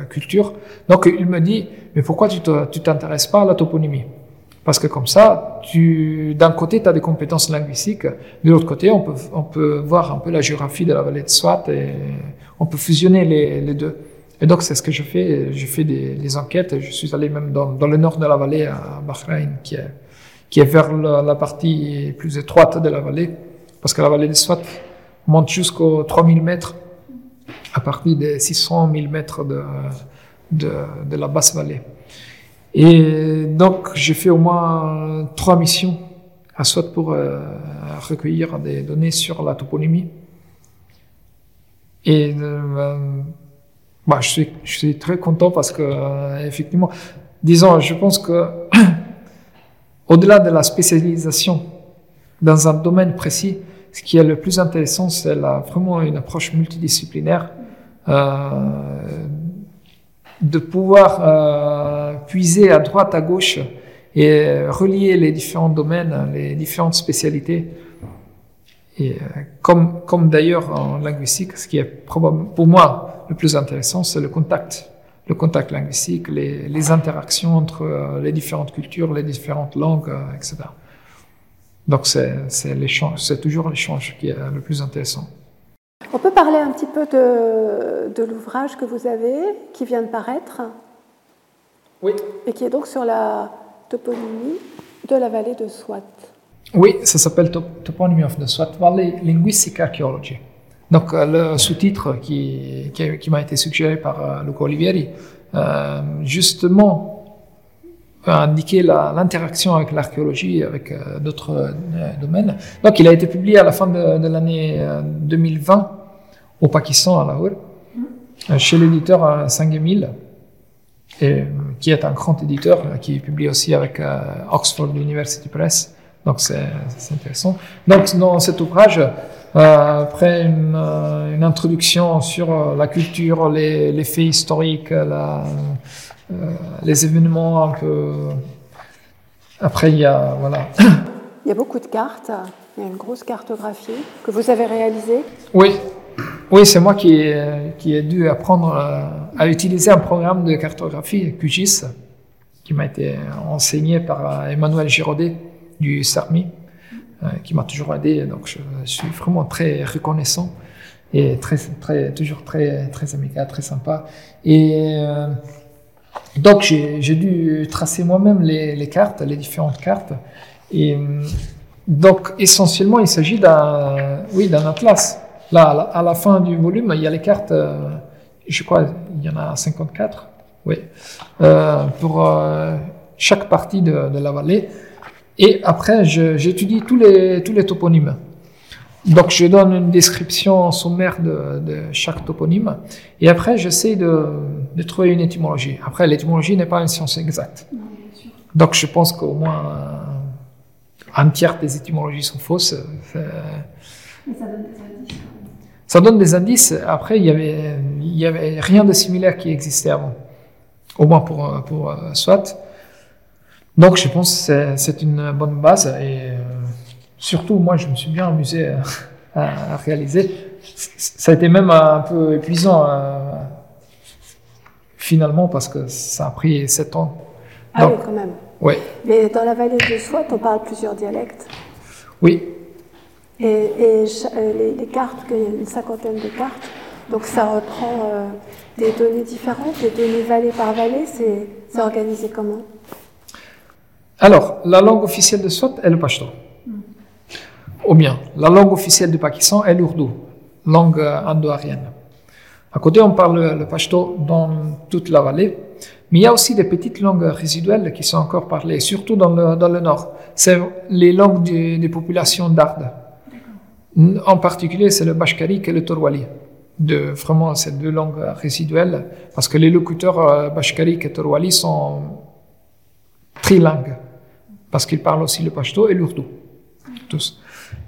cultures. Donc il me dit, mais pourquoi tu t'intéresses pas à la toponymie? Parce que comme ça, tu, d'un côté, tu as des compétences linguistiques, de l'autre côté, on peut, on peut voir un peu la géographie de la vallée de Swat et on peut fusionner les, les deux. Et donc, c'est ce que je fais. Je fais des, des, enquêtes. Je suis allé même dans, dans, le nord de la vallée, à Bahreïn, qui est, qui est vers la, partie plus étroite de la vallée. Parce que la vallée de Swat monte jusqu'aux 3000 mètres, à partir des 600 000 mètres de, de, de la basse vallée. Et donc, j'ai fait au moins trois missions à soit pour euh, recueillir des données sur la toponymie. Et euh, bah, je, suis, très content parce que, euh, effectivement, disons, je pense que au-delà de la spécialisation dans un domaine précis, ce qui est le plus intéressant, c'est vraiment une approche multidisciplinaire, de pouvoir euh, puiser à droite, à gauche et relier les différents domaines, les différentes spécialités. Et euh, comme, comme d'ailleurs en linguistique, ce qui est pour moi le plus intéressant, c'est le contact, le contact linguistique, les, les interactions entre euh, les différentes cultures, les différentes langues, euh, etc. Donc c'est l'échange, c'est toujours l'échange qui est le plus intéressant. On peut parler un petit peu de, de l'ouvrage que vous avez, qui vient de paraître. Oui. Et qui est donc sur la toponymie de la vallée de Swat. Oui, ça s'appelle Toponymy of the Swat Valley Linguistic Archaeology. Donc le sous-titre qui, qui, qui m'a été suggéré par euh, Luca Olivieri, euh, justement indiquer l'interaction avec l'archéologie, avec euh, d'autres euh, domaines. Donc, il a été publié à la fin de, de l'année 2020 au Pakistan, à Lahore, chez l'éditeur Sangemil, et, qui est un grand éditeur, qui publie aussi avec Oxford University Press. Donc, c'est intéressant. Donc, dans cet ouvrage, euh, après une, une, introduction sur la culture, les, les faits historiques, la, euh, les événements un peu. Après, il y a. Voilà. Il y a beaucoup de cartes. Il y a une grosse cartographie que vous avez réalisée. Oui, oui c'est moi qui ai, qui ai dû apprendre à, utiliser un programme de cartographie, QGIS, qui m'a été enseigné par Emmanuel Giraudet du SARMI, euh, qui m'a toujours aidé. Donc, je, suis vraiment très reconnaissant et très, très, toujours très, très amical, très sympa. Et. Euh, donc j'ai dû tracer moi-même les, cartes, les différentes cartes. Et donc essentiellement, il s'agit d'un oui, atlas. Là, à la, fin du volume, il y a les cartes, euh, je crois, il y en a 54, oui, euh, pour euh, chaque partie de, de, la vallée. Et après, j'étudie tous les, tous les toponymes. Donc, je donne une description sommaire de, de chaque toponyme. Et après, j'essaie de, de, trouver une étymologie. Après, l'étymologie n'est pas une science exacte. Donc, je pense qu'au moins un tiers des étymologies sont fausses. Mais ça donne des indices. Ça donne des indices. Après, il y avait, il y avait rien de similaire qui existait avant. Au moins pour, pour euh, SWAT. Donc, je pense que c'est une bonne base. Et, euh, surtout, moi, je me suis bien amusé à, à réaliser. Ça a été même un peu épuisant euh, finalement parce que ça a pris sept ans. Ah Donc, oui, quand même. Oui. Mais dans la vallée de Swat, on parle plusieurs dialectes. Oui. Et, et les, les, cartes, il y a une cinquantaine de cartes, donc ça reprend euh, des données différentes, des données vallée par vallée, c'est organisé comment? Alors, la langue officielle de Swat est le pashto. Ou bien, la langue officielle du Pakistan est l'ourdou, langue indo-arienne. À côté, on parle le pashto dans toute la vallée, mais il y a aussi des petites langues résiduelles qui sont encore parlées, surtout dans le, dans le nord. C'est les langues des, des populations d'Arde. En particulier, c'est le bashkarik et le torwali. De, vraiment, ces deux langues résiduelles, parce que les locuteurs euh, bashkarik et torwali sont trilingues, parce qu'ils parlent aussi le pashto et l'ourdou. Tous.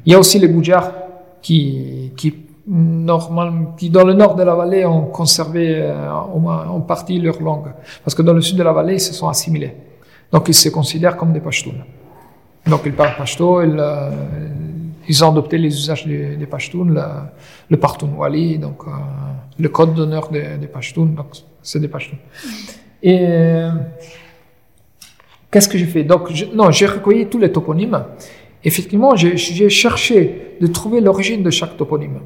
Il y a aussi les Boudjars qui, qui, normal, qui, dans le nord de la vallée, ont conservé euh, au moins en partie leur langue. Parce que dans le sud de la vallée, ils se sont assimilés. Donc, ils se considèrent comme des Pashtuns. Donc, ils parlent Pashto, ils, euh, ont adopté les usages des, des Pashtuns, le, le Partounwali, donc euh, le code d'honneur des, des Pashtuns, donc c'est des Pashtuns. Et qu'est-ce que j'ai fait? Donc, non, j'ai recueilli tous les toponymes effectivement, j'ai cherché de trouver l'origine de chaque toponyme.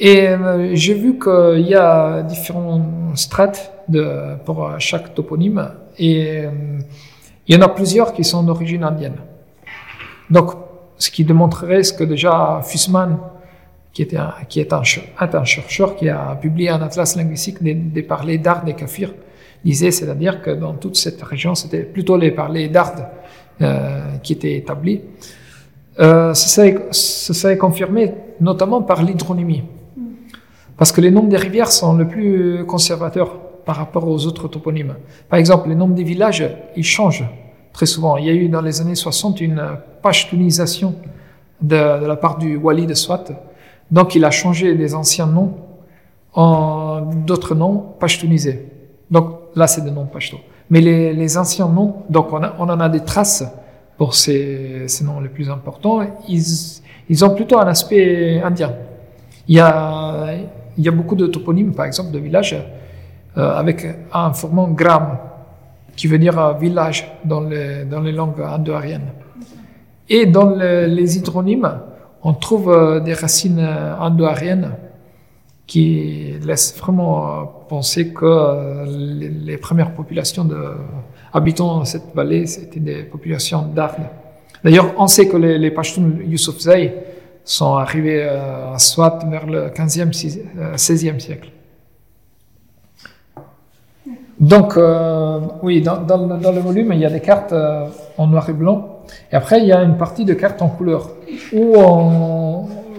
Et euh, j'ai vu qu'il y a différents strates pour chaque toponyme, et euh, il y en a plusieurs qui sont d'origine indienne. Donc, ce qui démontrerait ce que déjà Fussman, qui, était un, qui est un, chercheur qui a publié un atlas linguistique des, des parlers d'art des kafirs, disait, c'est-à-dire que dans toute cette région, c'était plutôt les parlers euh, qui étaient établis. Euh, ça s'est confirmé notamment par l'hydronymie. Parce que les noms des rivières sont le plus conservateurs par rapport aux autres toponymes. Par exemple, les noms des villages, ils changent très souvent. Il y a eu dans les années 60 une pashtunisation de, la part du wali de Swat. Donc il a changé les anciens noms en d'autres noms pashtunisés. Donc là, c'est des noms pashto. Mais les, anciens noms, donc on, en a des traces pour ces, ces, noms les plus importants. Ils, ils ont plutôt un aspect indien. Il y a, il y a beaucoup de toponymes, par exemple, de villages euh, avec un formant gram, qui veut dire euh, village dans les, dans les langues indo-ariennes. Et dans le, les hydronymes, on trouve euh, des racines indo-ariennes qui laissent vraiment penser que les, premières populations de, habitant cette vallée, c'était des populations d'Arles. D'ailleurs, on sait que les, les Pashtuns Youssoufzai sont arrivés à Swat vers le 15e, 16e siècle. Donc, euh, oui, dans, le volume, il y a des cartes euh, en noir et blanc. Et après, il y a une partie de cartes en couleur où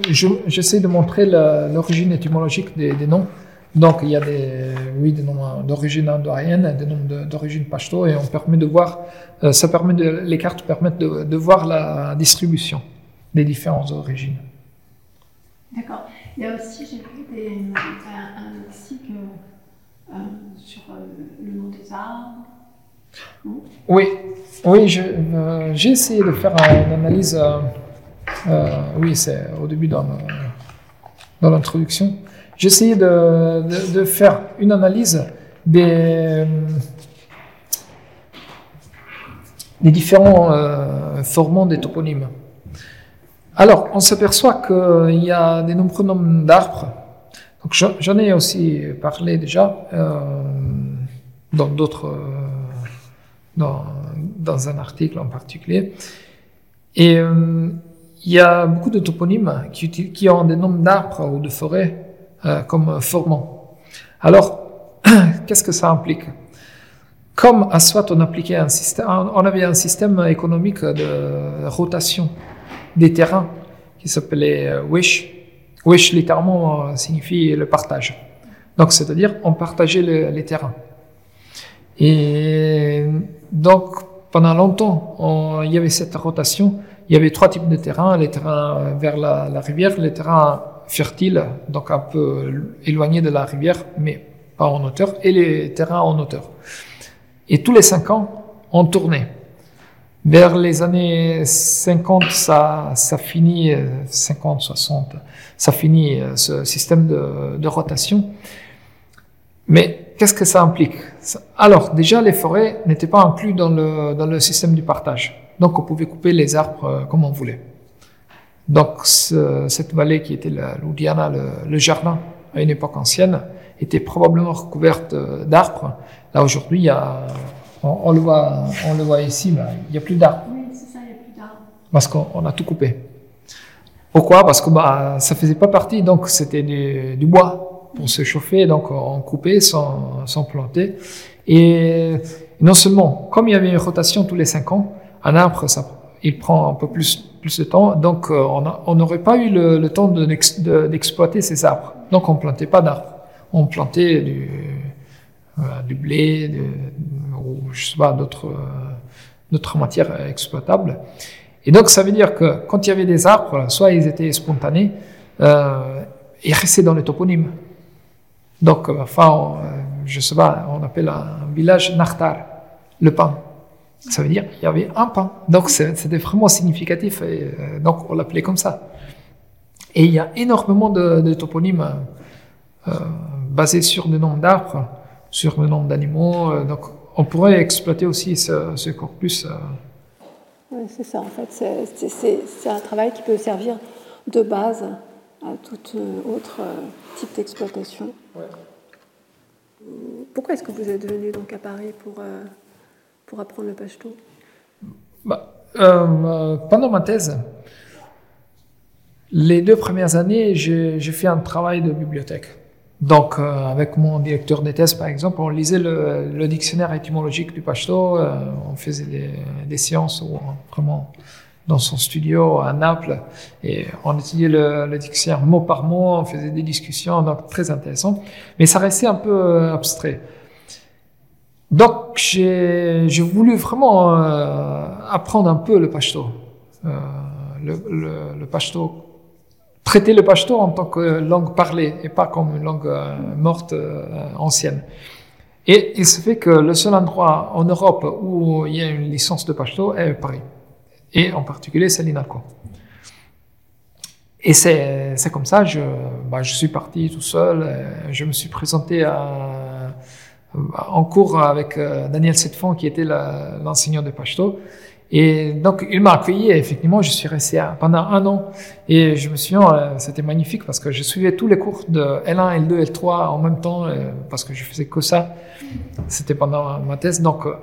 j'essaie de montrer l'origine étymologique des, noms. Donc, il y a des, oui, des noms d'origine indo-arienne, des noms d'origine pashto, et on permet de voir, euh, ça permet les cartes permettent de voir la distribution des différentes origines. D'accord. Il y a aussi, j'ai vu des, un, un lexique euh, sur euh, le nom des arbres. Non? Oui, oui, j'ai euh, essayé de faire une analyse. oui, c'est au début dans, dans l'introduction. J'ai essayé de, de, de, faire une analyse des, des différents euh, formants des toponymes. Alors, on s'aperçoit qu'il y a des nombreux noms d'arbres. J'en ai aussi parlé déjà euh, dans d'autres, euh, dans, un article en particulier. Et euh, il y a beaucoup de toponymes qui, ont des noms d'arbres ou de forêts comme formants. Alors, qu'est-ce que ça implique? Comme à Swat, on appliquait un système, on avait un système économique de rotation des terrains qui s'appelait Wish. Wish littéralement signifie le partage. Donc c'est-à-dire on partageait le, les terrains. Et donc pendant longtemps on, il y avait cette rotation. Il y avait trois types de terrains les terrains vers la, la, rivière, les terrains fertiles, donc un peu éloignés de la rivière, mais pas en hauteur, et les terrains en hauteur. Et tous les cinq ans, on tournait. Vers les années 50, ça, ça finit, 50, 60, ça finit ce système de, de rotation. Mais qu'est-ce que ça implique? Alors, déjà, les forêts n'étaient pas inclus dans le, dans le système du partage. Donc, on pouvait couper les arbres comme on voulait. Donc, ce, cette vallée qui était l'Oudiana, le, le jardin, à une époque ancienne, était probablement recouverte d'arbres. Là, aujourd'hui, il y a on, on, le voit, on le voit ici, mais il n'y a plus d'arbres. Oui, c'est ça, il n'y a plus d'arbres. Parce qu'on a tout coupé. Pourquoi? Parce que bah, ça faisait pas partie, donc c'était du, du, bois pour se chauffer, donc on coupait sans, sans planter. Et non seulement, comme il y avait une rotation tous les cinq ans, un arbre, ça, il prend un peu plus, plus de temps, donc euh, on n'aurait pas eu le, le temps d'exploiter de, ces arbres. Donc on plantait pas d'arbres, on plantait du, euh, du blé, de, ou je sais pas, d'autres euh, d'autres matières exploitables. Et donc ça veut dire que quand il y avait des arbres, soit ils étaient spontanés, euh, ils restaient dans les toponymes. Donc, enfin, on, je sais pas, on appelle un village Nartar, le pain. Ça veut dire qu'il y avait un pain. Donc c'était vraiment significatif. Et, euh, donc on l'appelait comme ça. Et il y a énormément de, toponymes euh, basés sur le nom d'arbres, sur le nom d'animaux. Euh, donc on pourrait exploiter aussi ce, ce corpus. Euh. Oui, c'est ça, en fait. C'est un travail qui peut servir de base à tout euh, autre euh, type d'exploitation. Ouais. Pourquoi est-ce que vous êtes venu donc à Paris pour, euh, pour apprendre le pashto? Bah, euh, Pendant ma thèse, les deux premières années, j'ai fait un travail de bibliothèque. Donc, euh, avec mon directeur de thèse, par exemple, on lisait le, le dictionnaire étymologique du pachto, euh, on faisait des, des séances vraiment dans son studio à Naples, et on étudiait le, le, dictionnaire mot par mot, on faisait des discussions, donc très intéressant, mais ça restait un peu euh, abstrait. Donc, j'ai voulu vraiment euh, apprendre un peu le pachto, euh, le, le, le pachto traiter le pachto en tant que langue parlée et pas comme une langue euh, morte euh, ancienne. Et il se fait que le seul endroit en Europe où il y a une licence de pachto est Paris. Et en particulier, c'est l'INALCO. Et c'est, comme ça, je, bah, je suis parti tout seul, euh, je me suis présenté en cours avec Daniel Setfond, qui était l'enseignant de Pashto. Et donc, il m'a accueilli et effectivement, je suis resté pendant un an. Et je me dit, euh, c'était magnifique parce que je suivais tous les cours de L1, L2, L3 en même temps euh, parce que je faisais que ça. C'était pendant ma thèse. Donc, euh,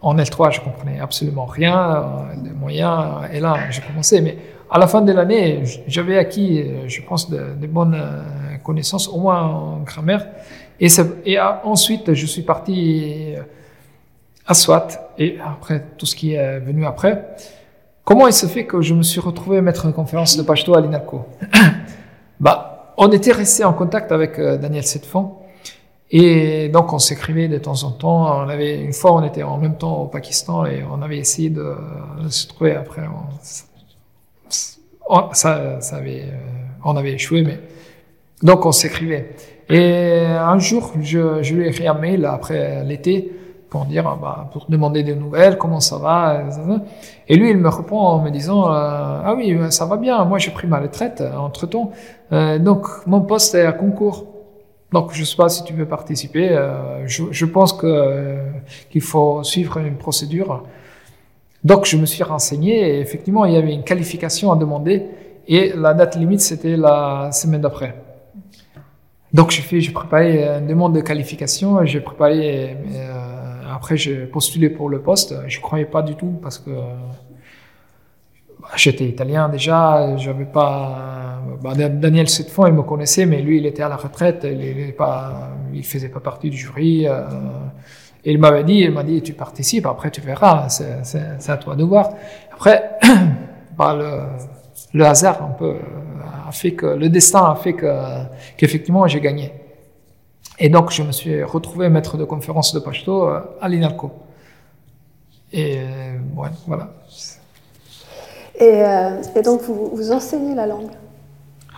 en L3, je comprenais absolument rien. Les moyens, L1, j'ai commencé. Mais à la fin de l'année, j'avais acquis, je pense, de, bonnes connaissances, au moins en grammaire. Et ensuite, je suis parti à Swat et après tout ce qui est venu après. Comment il se fait que je me suis retrouvé maître de conférence de Pashto à l'INALCO bah, On était resté en contact avec euh, Daniel Setfond et donc on s'écrivait de temps en temps. On avait, une fois, on était en même temps au Pakistan et on avait essayé de, se trouver après. On, ça, ça avait, euh, on avait échoué, mais donc on s'écrivait. Et un jour, je lui ai écrit un mail après l'été pour dire, ah bah, pour demander des nouvelles, comment ça va. Et lui, il me répond en me disant, euh, ah oui, ça va bien, moi j'ai pris ma retraite euh, entre temps, euh, donc mon poste est à concours. Donc je sais pas si tu veux participer. Euh, je, pense que euh, qu'il faut suivre une procédure. Donc je me suis renseigné et effectivement il y avait une qualification à demander et la date limite c'était la semaine d'après. Donc j'ai fait, j'ai préparé une demande de qualification, j'ai préparé euh, après, j'ai postulé pour le poste. Je croyais pas du tout parce que bah, j'étais italien déjà. J'avais pas. Bah, Daniel Setfond, il me connaissait, mais lui, il était à la retraite. Il, il pas, il faisait pas partie du jury. Euh, et il m'avait dit, il m'a dit, tu participes. Après, tu verras. C'est à toi de voir. Après, bah, le, le hasard un peu a fait que le destin a fait que qu'effectivement j'ai gagné. Et donc, je me suis retrouvé maître de conférence de Pashto euh, à l'INALCO. Et euh, ouais, voilà. Et, euh, et donc, vous, vous, enseignez la langue?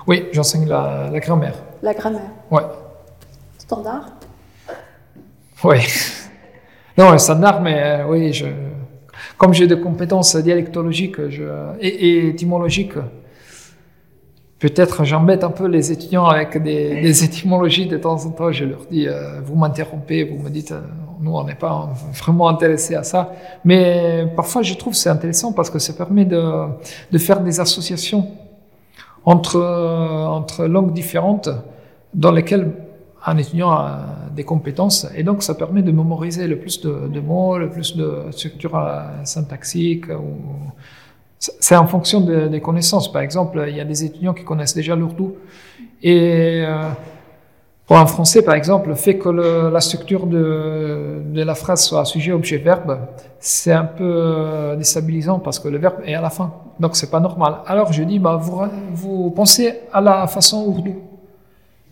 Oui, j'enseigne la, la, grammaire. La grammaire Ouais. Standard? Oui. Non, standard, mais euh, oui, je, comme j'ai des compétences dialectologiques je, et, et étymologiques, Peut-être j'embête un peu les étudiants avec des, étymologies de temps en temps. Je leur dis, euh, vous m'interrompez, vous me dites, euh, nous on n'est pas vraiment intéressés à ça. Mais parfois je trouve c'est intéressant parce que ça permet de, faire des associations entre, entre langues différentes dans lesquelles un étudiant a des compétences et donc ça permet de mémoriser le plus de, de mots, le plus de structures syntaxiques ou c'est en fonction de, des connaissances. Par exemple, il y a des étudiants qui connaissent déjà l'ourdou. Et euh, pour un français, par exemple, le fait que la structure de, la phrase soit sujet, objet, verbe, c'est un peu euh, déstabilisant parce que le verbe est à la fin. Donc, c'est pas normal. Alors, je dis, bah, vous, pensez à la façon ourdou.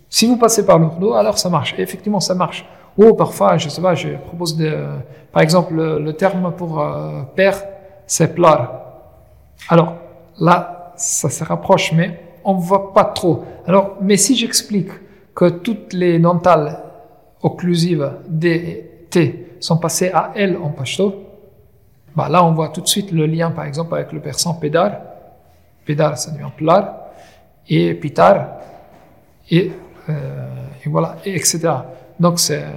Si vous passez par l'ourdou, alors ça marche. Effectivement, ça marche. Ou parfois, je sais pas, je propose de, par exemple, le, le terme pour euh, père, c'est plar. Alors là, ça se rapproche, mais on ne voit pas trop. Alors, mais si j'explique que toutes les dentales occlusives D et T sont passées à L en pashto, bah là on voit tout de suite le lien par exemple avec le persan pédar. Pédar ça devient plar et pitar et, euh, voilà et etc. Donc euh,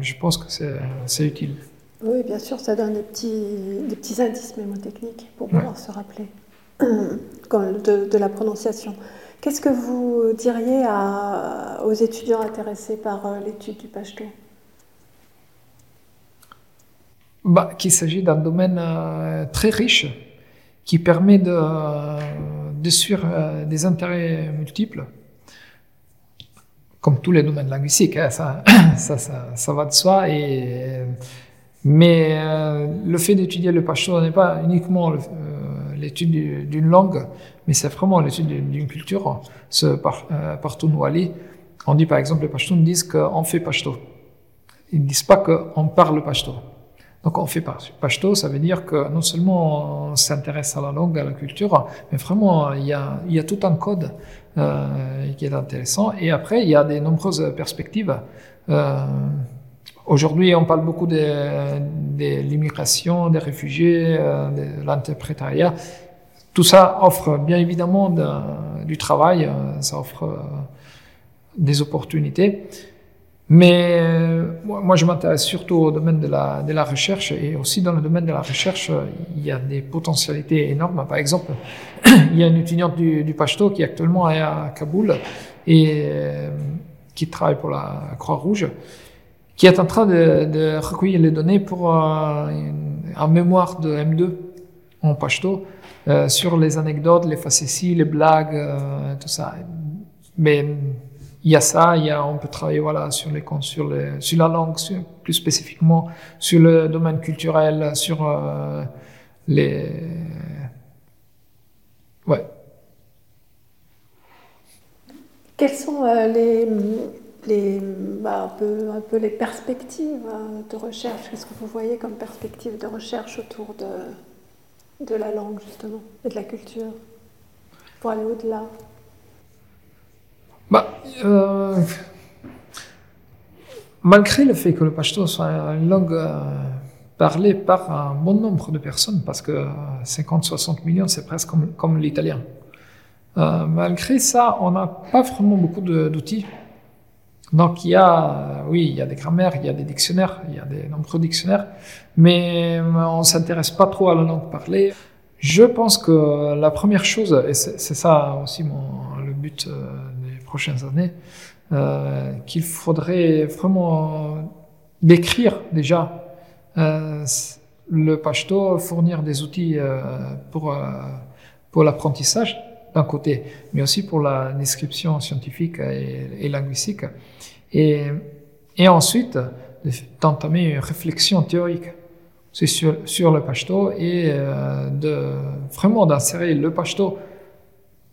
je pense que c'est utile. Oui, bien sûr, ça donne des petits, des petits indices mémotechniques pour pouvoir ouais. se rappeler de, de, la prononciation. Qu'est-ce que vous diriez à, aux étudiants intéressés par euh, l'étude du pashto bah, Qu'il s'agit d'un domaine euh, très riche qui permet de, de suivre euh, des intérêts multiples. comme tous les domaines linguistiques, hein, ça, ça, ça, ça, va de soi. Et, mais euh, le fait d'étudier le pashto n'est pas uniquement euh, l'étude d'une langue, mais c'est vraiment l'étude d'une culture. Ce par, euh, Wali, on dit par exemple, les Pashtuns disent qu'on fait pashto. Ils ne disent pas qu'on parle pashto. Donc on fait pashto, ça veut dire que non seulement on s'intéresse à la langue, à la culture, mais vraiment il y a, tout un code qui est intéressant. Et après, il y a de nombreuses perspectives. Aujourd'hui, on parle beaucoup de, l'immigration, des réfugiés, euh, de l'interprétariat. Tout ça offre bien évidemment de, du travail, euh, ça offre euh, des opportunités. Mais moi, je m'intéresse surtout au domaine de la, recherche et aussi dans le domaine de la recherche, il y a des potentialités énormes. Par exemple, il y a une étudiante du, du Pashto qui actuellement est à Kaboul et qui travaille pour la Croix-Rouge, qui est en train de, recueillir les données pour euh, un mémoire de M2 en Pashto euh, sur les anecdotes, les facéties, les blagues, euh, tout ça. Mais il y a ça, y a, on peut travailler voilà, sur, les, sur, sur la langue, plus spécifiquement sur le domaine culturel, sur les... Ouais. Quelles sont les, les, bah, un, peu, les perspectives euh, de recherche Qu'est-ce que vous voyez comme perspective de recherche autour de, la langue, justement, et de la culture, pour aller au-delà? Bah, euh, malgré le fait que le pashto soit une langue euh, parlée par un bon nombre de personnes, parce que 50-60 millions, c'est presque comme, l'italien. Euh, malgré ça, on n'a pas vraiment beaucoup d'outils. Donc il y a, oui, il y a des grammaires, il y a des dictionnaires, il y a des nombreux dictionnaires, mais on s'intéresse pas trop à la langue parlée. Je pense que la première chose, et c'est ça aussi mon, le but prochaines années, euh, qu'il faudrait vraiment décrire déjà euh, le pashto, fournir des outils euh, pour, euh, pour l'apprentissage d'un côté, mais aussi pour la description scientifique et linguistique. Et, ensuite, d'entamer une réflexion théorique sur, le pashto et euh, vraiment d'insérer le pashto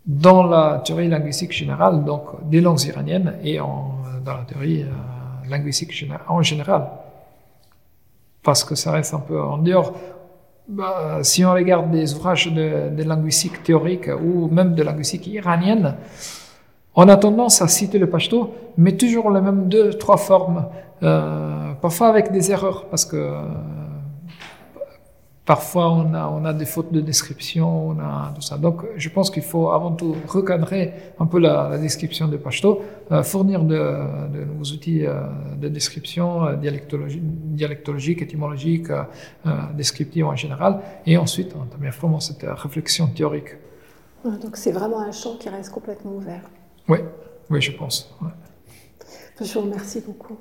dans la théorie linguistique générale, donc des langues iraniennes, et dans la théorie euh, linguistique en général. Parce que ça reste un peu en dehors. Bah, si on regarde des ouvrages de, linguistique théorique ou même de linguistique iranienne, on a tendance à citer le pashto, mais toujours les mêmes deux, trois formes, euh, parfois avec des erreurs, parce que Parfois, on a, on a des fautes de description, on a tout ça. Donc, je pense qu'il faut avant tout recadrer un peu la, description de Pashto, euh, fournir de, nouveaux outils euh, de description euh, dialectologie, dialectologique, étymologique, euh, euh, descriptive en général, et ensuite entamer vraiment cette réflexion théorique. Donc, c'est vraiment un champ qui reste complètement ouvert. Oui, oui, je pense. Je vous remercie beaucoup.